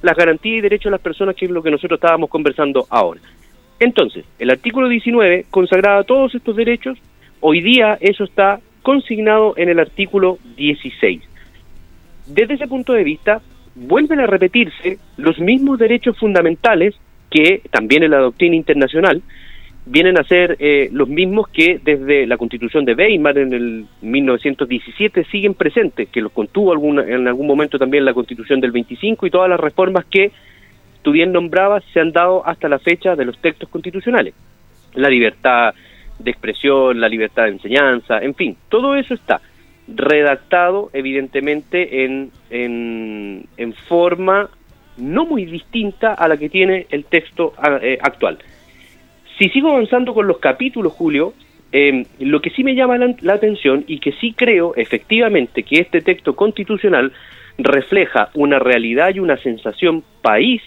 las garantías y derechos de las personas, que es lo que nosotros estábamos conversando ahora. Entonces, el artículo 19 consagraba todos estos derechos, hoy día eso está consignado en el artículo 16 desde ese punto de vista, vuelven a repetirse los mismos derechos fundamentales que también en la doctrina internacional vienen a ser eh, los mismos que desde la constitución de Weimar en el 1917 siguen presentes, que los contuvo alguna, en algún momento también la constitución del 25 y todas las reformas que tú bien nombrabas se han dado hasta la fecha de los textos constitucionales. La libertad de expresión, la libertad de enseñanza, en fin, todo eso está redactado evidentemente en, en, forma no muy distinta a la que tiene el texto eh, actual. Si sigo avanzando con los capítulos, Julio, em, lo que sí me llama la, atención y que sí creo efectivamente que este texto constitucional refleja una realidad y una sensación país,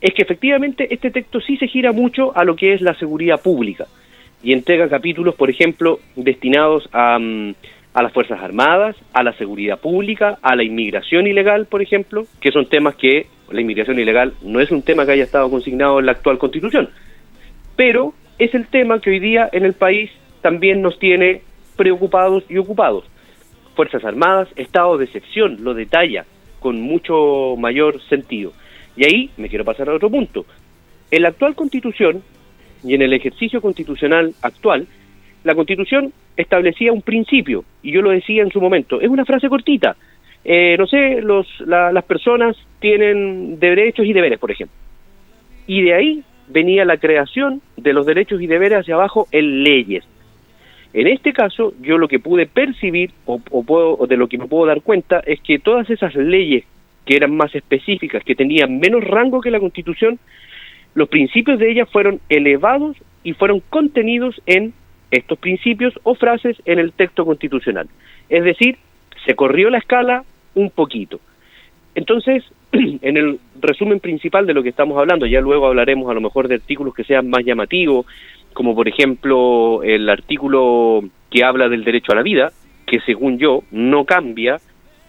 es que efectivamente este texto sí se gira mucho a lo que es la seguridad pública y entrega capítulos, por ejemplo, destinados a, mm, a las Fuerzas Armadas, a la seguridad pública, a la inmigración ilegal, por ejemplo, que son temas que la inmigración ilegal no es un tema que haya estado consignado en la actual constitución, pero es el tema que hoy día en el país también nos tiene preocupados y ocupados. Fuerzas Armadas, estado de excepción, lo detalla con mucho mayor sentido. Y ahí me quiero pasar a otro punto. En la actual constitución y en el ejercicio constitucional actual, la constitución establecía un principio, y yo lo decía en su momento, es una frase cortita. Eh, no sé, los, las personas tienen derechos y deberes, por ejemplo. Y de ahí venía la creación de los derechos y deberes hacia abajo en leyes. En este caso, yo lo que pude percibir o, puedo, o de lo que me puedo dar cuenta es que todas esas leyes que eran más específicas, que tenían menos rango que la Constitución, los principios de ellas fueron elevados y fueron contenidos en estos principios o frases en el texto constitucional. Es decir, se corrió la escala un poquito. Entonces, en el resumen principal de lo que estamos hablando, ya luego hablaremos a lo mejor de artículos que sean más llamativos, como por ejemplo el artículo que habla del derecho a la vida, que según yo no cambia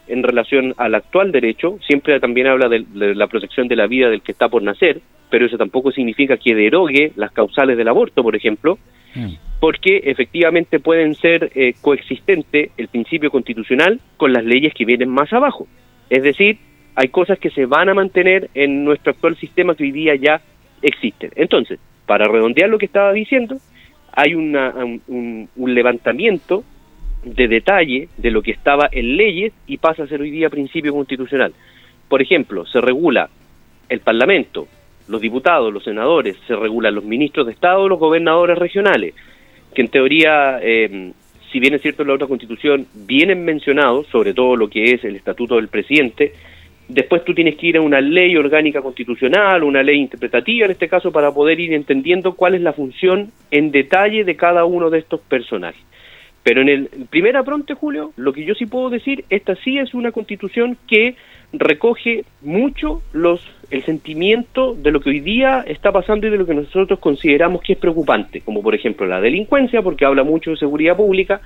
en relación al actual derecho, siempre también habla de, la protección de la vida del que está por nacer, pero eso tampoco significa que derogue las causales del aborto, por ejemplo, mm. porque efectivamente pueden ser eh, coexistentes el principio constitucional con las leyes que vienen más abajo. Es decir, hay cosas que se van a mantener en nuestro actual sistema que hoy día ya existen. Entonces, para redondear lo que estaba diciendo, hay una, un, levantamiento de detalle de lo que estaba en leyes y pasa a ser hoy día principio constitucional. Por ejemplo, se regula el Parlamento, los diputados, los senadores, se regulan los ministros de Estado, los gobernadores regionales, que en teoría, eh, si bien es cierto en la otra constitución, vienen mencionados, sobre todo lo que es el estatuto del presidente, Después tú tienes que ir a una ley orgánica constitucional, una ley interpretativa en este caso, para poder ir entendiendo cuál es la función en detalle de cada uno de estos personajes. Pero en el primer apronte, Julio, lo que yo sí puedo decir, esta sí es una constitución que recoge mucho los el sentimiento de lo que hoy día está pasando y de lo que nosotros consideramos que es preocupante, como por ejemplo la delincuencia, porque habla mucho de seguridad pública,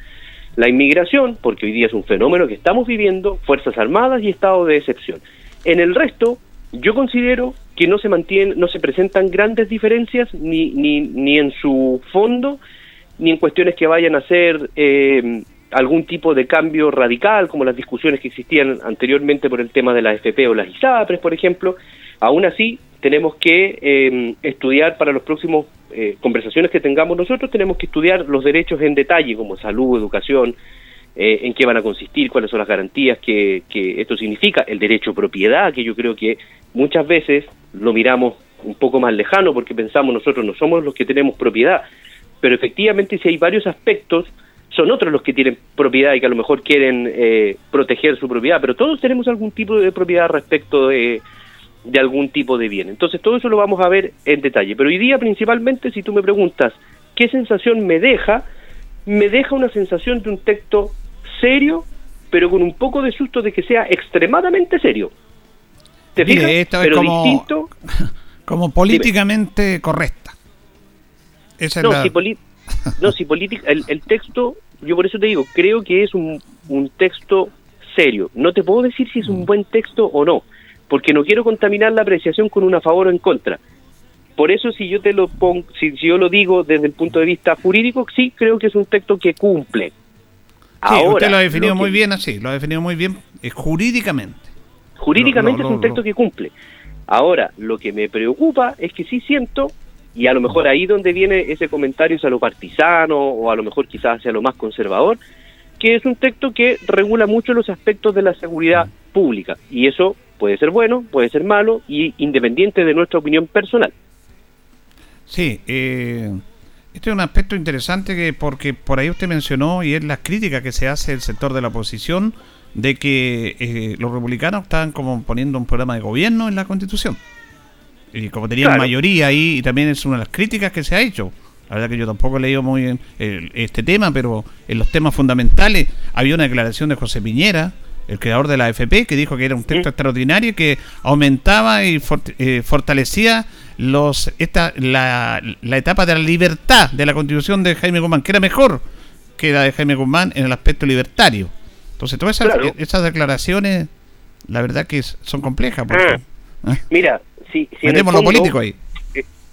la inmigración, porque hoy día es un fenómeno que estamos viviendo, Fuerzas Armadas y estado de excepción. En el resto, yo considero que no se mantienen, no se presentan grandes diferencias ni, ni, ni en su fondo, ni en cuestiones que vayan a ser eh, algún tipo de cambio radical, como las discusiones que existían anteriormente por el tema de la FP o las ISAPRES, por ejemplo. Aún así, tenemos que eh, estudiar para los próximos eh, conversaciones que tengamos nosotros, tenemos que estudiar los derechos en detalle, como salud, educación, eh, en qué van a consistir, cuáles son las garantías que, que esto significa, el derecho propiedad, que yo creo que muchas veces lo miramos un poco más lejano porque pensamos nosotros no somos los que tenemos propiedad, pero efectivamente si hay varios aspectos, son otros los que tienen propiedad y que a lo mejor quieren eh, proteger su propiedad, pero todos tenemos algún tipo de propiedad respecto de de algún tipo de bien. Entonces todo eso lo vamos a ver en detalle. Pero hoy día principalmente, si tú me preguntas qué sensación me deja, me deja una sensación de un texto serio, pero con un poco de susto de que sea extremadamente serio. ¿Te fijas? esto es como, distinto. Como políticamente correcta. no, si no, si política, el, el, texto, yo por eso te digo, creo que es un, un texto serio. No te puedo decir si es un mm. buen texto o no porque no quiero contaminar la apreciación con una favor o en contra. Por eso si yo te lo pongo, si, yo lo digo desde el punto de vista jurídico, sí creo que es un texto que cumple. Ahora, usted lo ha definido muy bien así, lo ha definido muy bien eh, jurídicamente. Jurídicamente es un texto que cumple. Ahora, lo que me preocupa es que sí siento, y a lo mejor ahí donde viene ese comentario hacia lo partisano, o a lo mejor quizás hacia lo más conservador, que es un texto que regula mucho los aspectos de la seguridad pública, y eso Puede ser bueno, puede ser malo y independiente de nuestra opinión personal. Sí, eh, este es un aspecto interesante que porque por ahí usted mencionó y es la crítica que se hace del sector de la oposición de que eh, los republicanos estaban como poniendo un programa de gobierno en la constitución. Y como tenían mayoría ahí, y también es una de las críticas que se ha hecho. La verdad que yo tampoco he leído muy bien este tema, pero en los temas fundamentales había una declaración de José Piñera, el creador de la AFP, que dijo que era un texto extraordinario que aumentaba y eh, fortalecía los esta la, etapa de la libertad de la constitución de Jaime Guzmán, que era mejor que la de Jaime Guzmán en el aspecto libertario. Entonces, todas esas, declaraciones, la verdad que son complejas. Ah. ¿eh? Mira, si, si lo político ahí.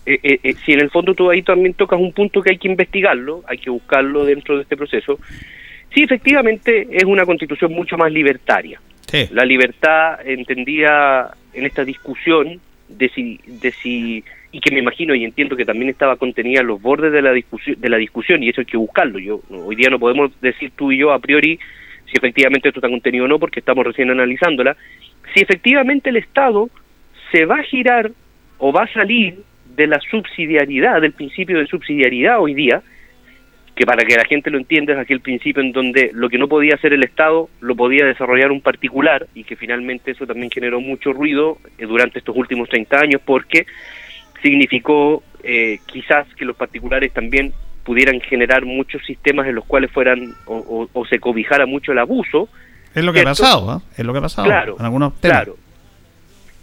Eh, eh, eh, si en el fondo tú ahí también tocas un punto que hay que investigarlo, hay que buscarlo dentro de este proceso, sí, efectivamente es una constitución mucho más libertaria. La libertad entendía en esta discusión de si, de si y que me imagino y entiendo que también estaba contenida en los bordes de la discusión de la discusión y eso hay que buscarlo. Yo hoy día no podemos decir tú y yo a priori si efectivamente esto está contenido o no porque estamos recién analizándola. Si efectivamente el Estado se va a girar o va a salir de la subsidiariedad, del principio de subsidiariedad hoy día, que para que la gente lo entienda es aquel principio en donde lo que no podía hacer el Estado lo podía desarrollar un particular y que finalmente eso también generó mucho ruido eh, durante estos últimos 30 años porque significó eh, quizás que los particulares también pudieran generar muchos sistemas en los cuales fueran o, se cobijara mucho el abuso. Es lo que ha pasado, ¿eh? es lo que ha pasado claro, en algunos temas. Claro.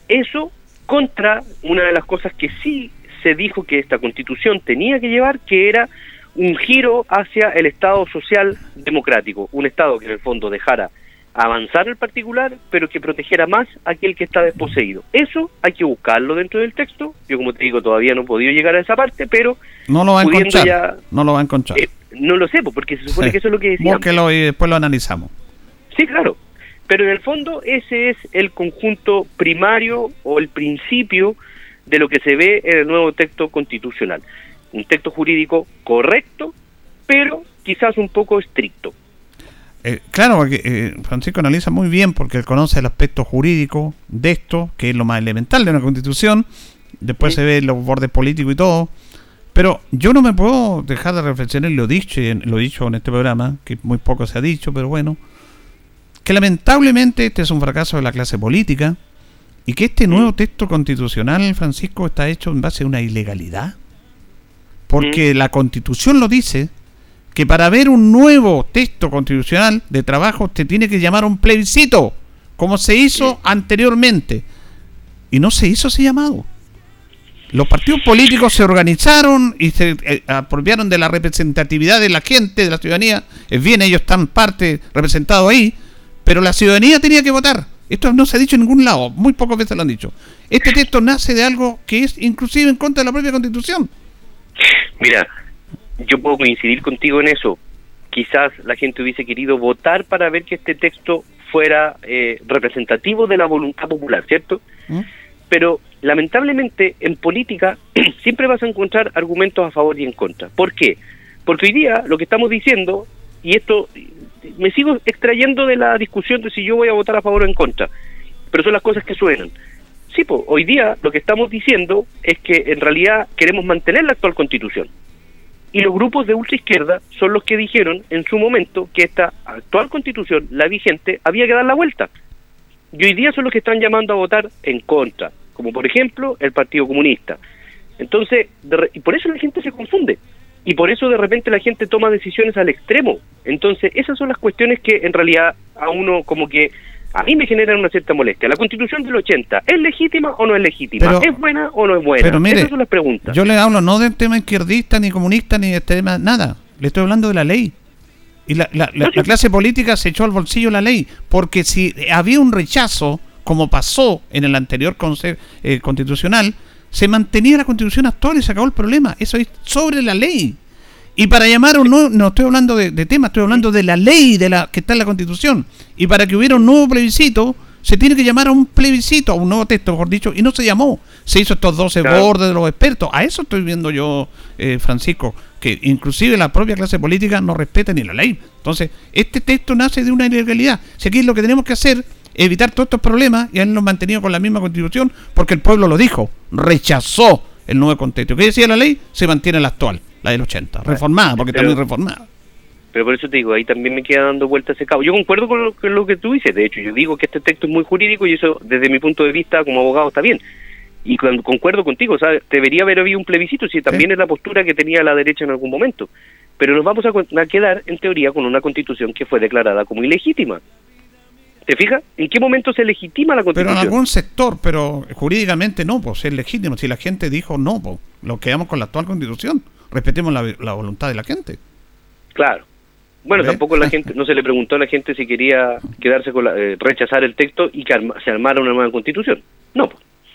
Eso contra una de las cosas que sí se dijo que esta constitución tenía que llevar, que era un giro hacia el Estado social democrático, un Estado que en el fondo dejara avanzar el particular, pero que protegiera más a aquel que está desposeído. Eso hay que buscarlo dentro del texto. Yo, como te digo, todavía no he podido llegar a esa parte, pero no lo va a encontrar. no lo va a encontrar. Eh, no lo sé, porque se supone que eso es lo que decíamos. Búsquelo y después lo analizamos. Sí, claro. Pero en el fondo ese es el conjunto primario o el principio de lo que se ve en el nuevo texto constitucional. Un texto jurídico correcto, pero quizás un poco estricto. Eh, claro, porque eh, Francisco analiza muy bien porque él conoce el aspecto jurídico de esto, que es lo más elemental de una constitución. Después se ve los bordes políticos y todo. Pero yo no me puedo dejar de reflexionar, lo dicho, lo dicho en este programa, que muy poco se ha dicho, pero bueno, que lamentablemente este es un fracaso de la clase política y que este nuevo texto constitucional, Francisco, está hecho en base a una ilegalidad. Porque la constitución lo dice, que para ver un nuevo texto constitucional de trabajo te tiene que llamar un plebiscito, como se hizo anteriormente. Y no se hizo ese llamado. Los partidos políticos se organizaron y se eh, apropiaron de la representatividad de la gente, de la ciudadanía. Es bien, ellos están parte representados ahí, pero la ciudadanía tenía que votar. Esto no se ha dicho en ningún lado, muy pocas veces lo han dicho. Este texto nace de algo que es inclusive en contra de la propia constitución. Mira, yo puedo coincidir contigo en eso. Quizás la gente hubiese querido votar para ver que este texto fuera eh, representativo de la voluntad popular, ¿cierto? ¿Mm? Pero lamentablemente en política siempre vas a encontrar argumentos a favor y en contra. ¿Por qué? Porque hoy día lo que estamos diciendo, y esto me sigo extrayendo de la discusión de si yo voy a votar a favor o en contra, pero son las cosas que suenan. Sí, pues hoy día lo que estamos diciendo es que en realidad queremos mantener la actual constitución. Y los grupos de ultraizquierda son los que dijeron en su momento que esta actual constitución, la vigente, había que dar la vuelta. Y hoy día son los que están llamando a votar en contra, como por ejemplo el Partido Comunista. Entonces, y por eso la gente se confunde. Y por eso de repente la gente toma decisiones al extremo. Entonces, esas son las cuestiones que en realidad a uno como que a mí me generan una cierta molestia. ¿La constitución del 80 es legítima o no es legítima? ¿Es buena o no es buena? Pero mire, Esas son las preguntas. Yo le hablo no del tema izquierdista, ni comunista, ni de tema nada. Le estoy hablando de la ley. Y la, la, clase política se echó al bolsillo la ley. Porque si había un rechazo, como pasó en el anterior eh, Constitucional, se mantenía la constitución actual y se acabó el problema. Eso es sobre la ley. Y para llamar un nuevo, no estoy hablando de, tema, estoy hablando de la ley de la que está en la Constitución. Y para que hubiera un nuevo plebiscito, se tiene que llamar a un plebiscito, a un nuevo texto, mejor dicho, y no se llamó. Se hizo estos 12 bordes de los expertos. A eso estoy viendo yo, eh, Francisco, que inclusive la propia clase política no respeta ni la ley. Entonces, este texto nace de una ilegalidad. Si aquí lo que tenemos que hacer evitar todos estos problemas y habernos mantenido con la misma constitución, porque el pueblo lo dijo, rechazó el nuevo contexto. ¿Qué decía la ley? Se mantiene la actual la del 80, reformada, porque está muy reformada. Pero por eso te digo, ahí también me queda dando vuelta ese cabo. Yo concuerdo con lo, que tú dices, de hecho, yo digo que este texto es muy jurídico y eso desde mi punto de vista como abogado está bien. Y cuando, concuerdo contigo, o sea, debería haber habido un plebiscito, si también es la postura que tenía la derecha en algún momento. Pero nos vamos a, quedar, en teoría, con una constitución que fue declarada como ilegítima. ¿Te fijas? ¿En qué momento se legitima la constitución? Pero en algún sector, pero jurídicamente no, pues es legítimo. Si la gente dijo no, pues lo quedamos con la actual constitución respetemos la, voluntad de la gente. Claro. Bueno, tampoco la gente, no se le preguntó a la gente si quería quedarse con la, eh, rechazar el texto y que se armara una nueva constitución. No.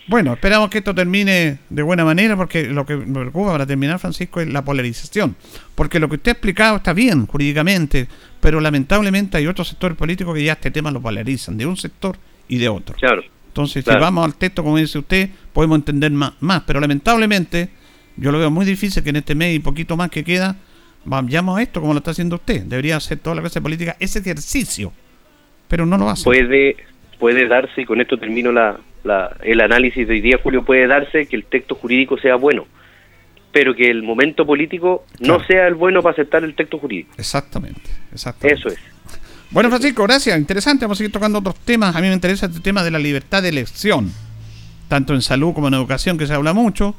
Bueno, esperamos que esto termine de buena manera porque lo que me preocupa para terminar, Francisco, es la polarización. Porque lo que usted ha explicado está bien jurídicamente, pero lamentablemente hay otros sectores políticos que ya este tema lo polarizan, de un sector y de otro. Claro. Entonces, Claro. si vamos al texto, como dice usted, podemos entender más, más. Pero lamentablemente, yo lo veo muy difícil que en este mes y poquito más que queda, vayamos a esto como lo está haciendo usted. Debería hacer toda la clase política ese ejercicio. Pero no lo hace. puede puede darse, y con esto termino la, la- el análisis de hoy día, Julio, puede darse que el texto jurídico sea bueno, pero que el momento político no sea el bueno para aceptar el texto jurídico. Exactamente, exactamente. Eso es. Bueno, Francisco, gracias. Interesante. Vamos a seguir tocando otros temas. A mí me interesa este tema de la libertad de elección, tanto en salud como en educación, que se habla mucho,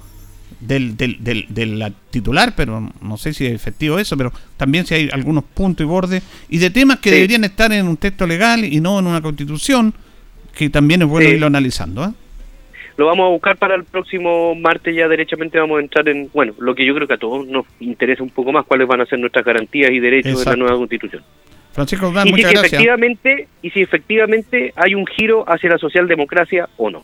del, del, del, de la titular, pero no sé si es efectivo eso, pero también si hay algunos puntos y bordes, y de temas que Sí. deberían estar en un texto legal y no en una constitución, que también es bueno Sí. irlo analizando. ¿eh? Lo vamos a buscar para el próximo martes, ya derechamente vamos a entrar en, bueno, lo que yo creo que a todos nos interesa un poco más, cuáles van a ser nuestras garantías y derechos de la nueva constitución. Francisco y si muchas gracias. efectivamente y si efectivamente hay un giro hacia la socialdemocracia o no.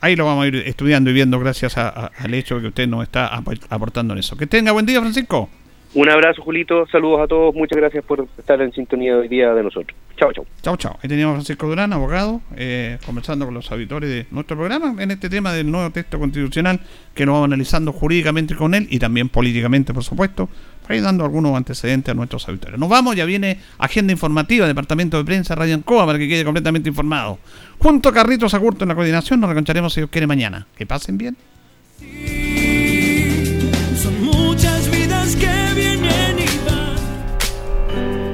Ahí lo vamos a ir estudiando y viendo gracias a- a- al hecho que usted nos está ap- aportando en eso. Que tenga buen día, Francisco. Un abrazo, Julito, saludos a todos, muchas gracias por estar en sintonía hoy día de nosotros. Chao, chao. Chao, chao. Ahí teníamos a Francisco Durán, abogado, eh, conversando con los auditores de nuestro programa en este tema del nuevo texto constitucional que nos vamos analizando jurídicamente con él y también políticamente, por supuesto, para ir dando algunos antecedentes a nuestros auditores. Nos vamos, ya viene agenda informativa, Departamento de Prensa, Radio Ancoa, para que quede completamente informado. Junto a Carritos Agurto en la coordinación, nos reconcharemos si Dios quiere mañana. Que pasen bien.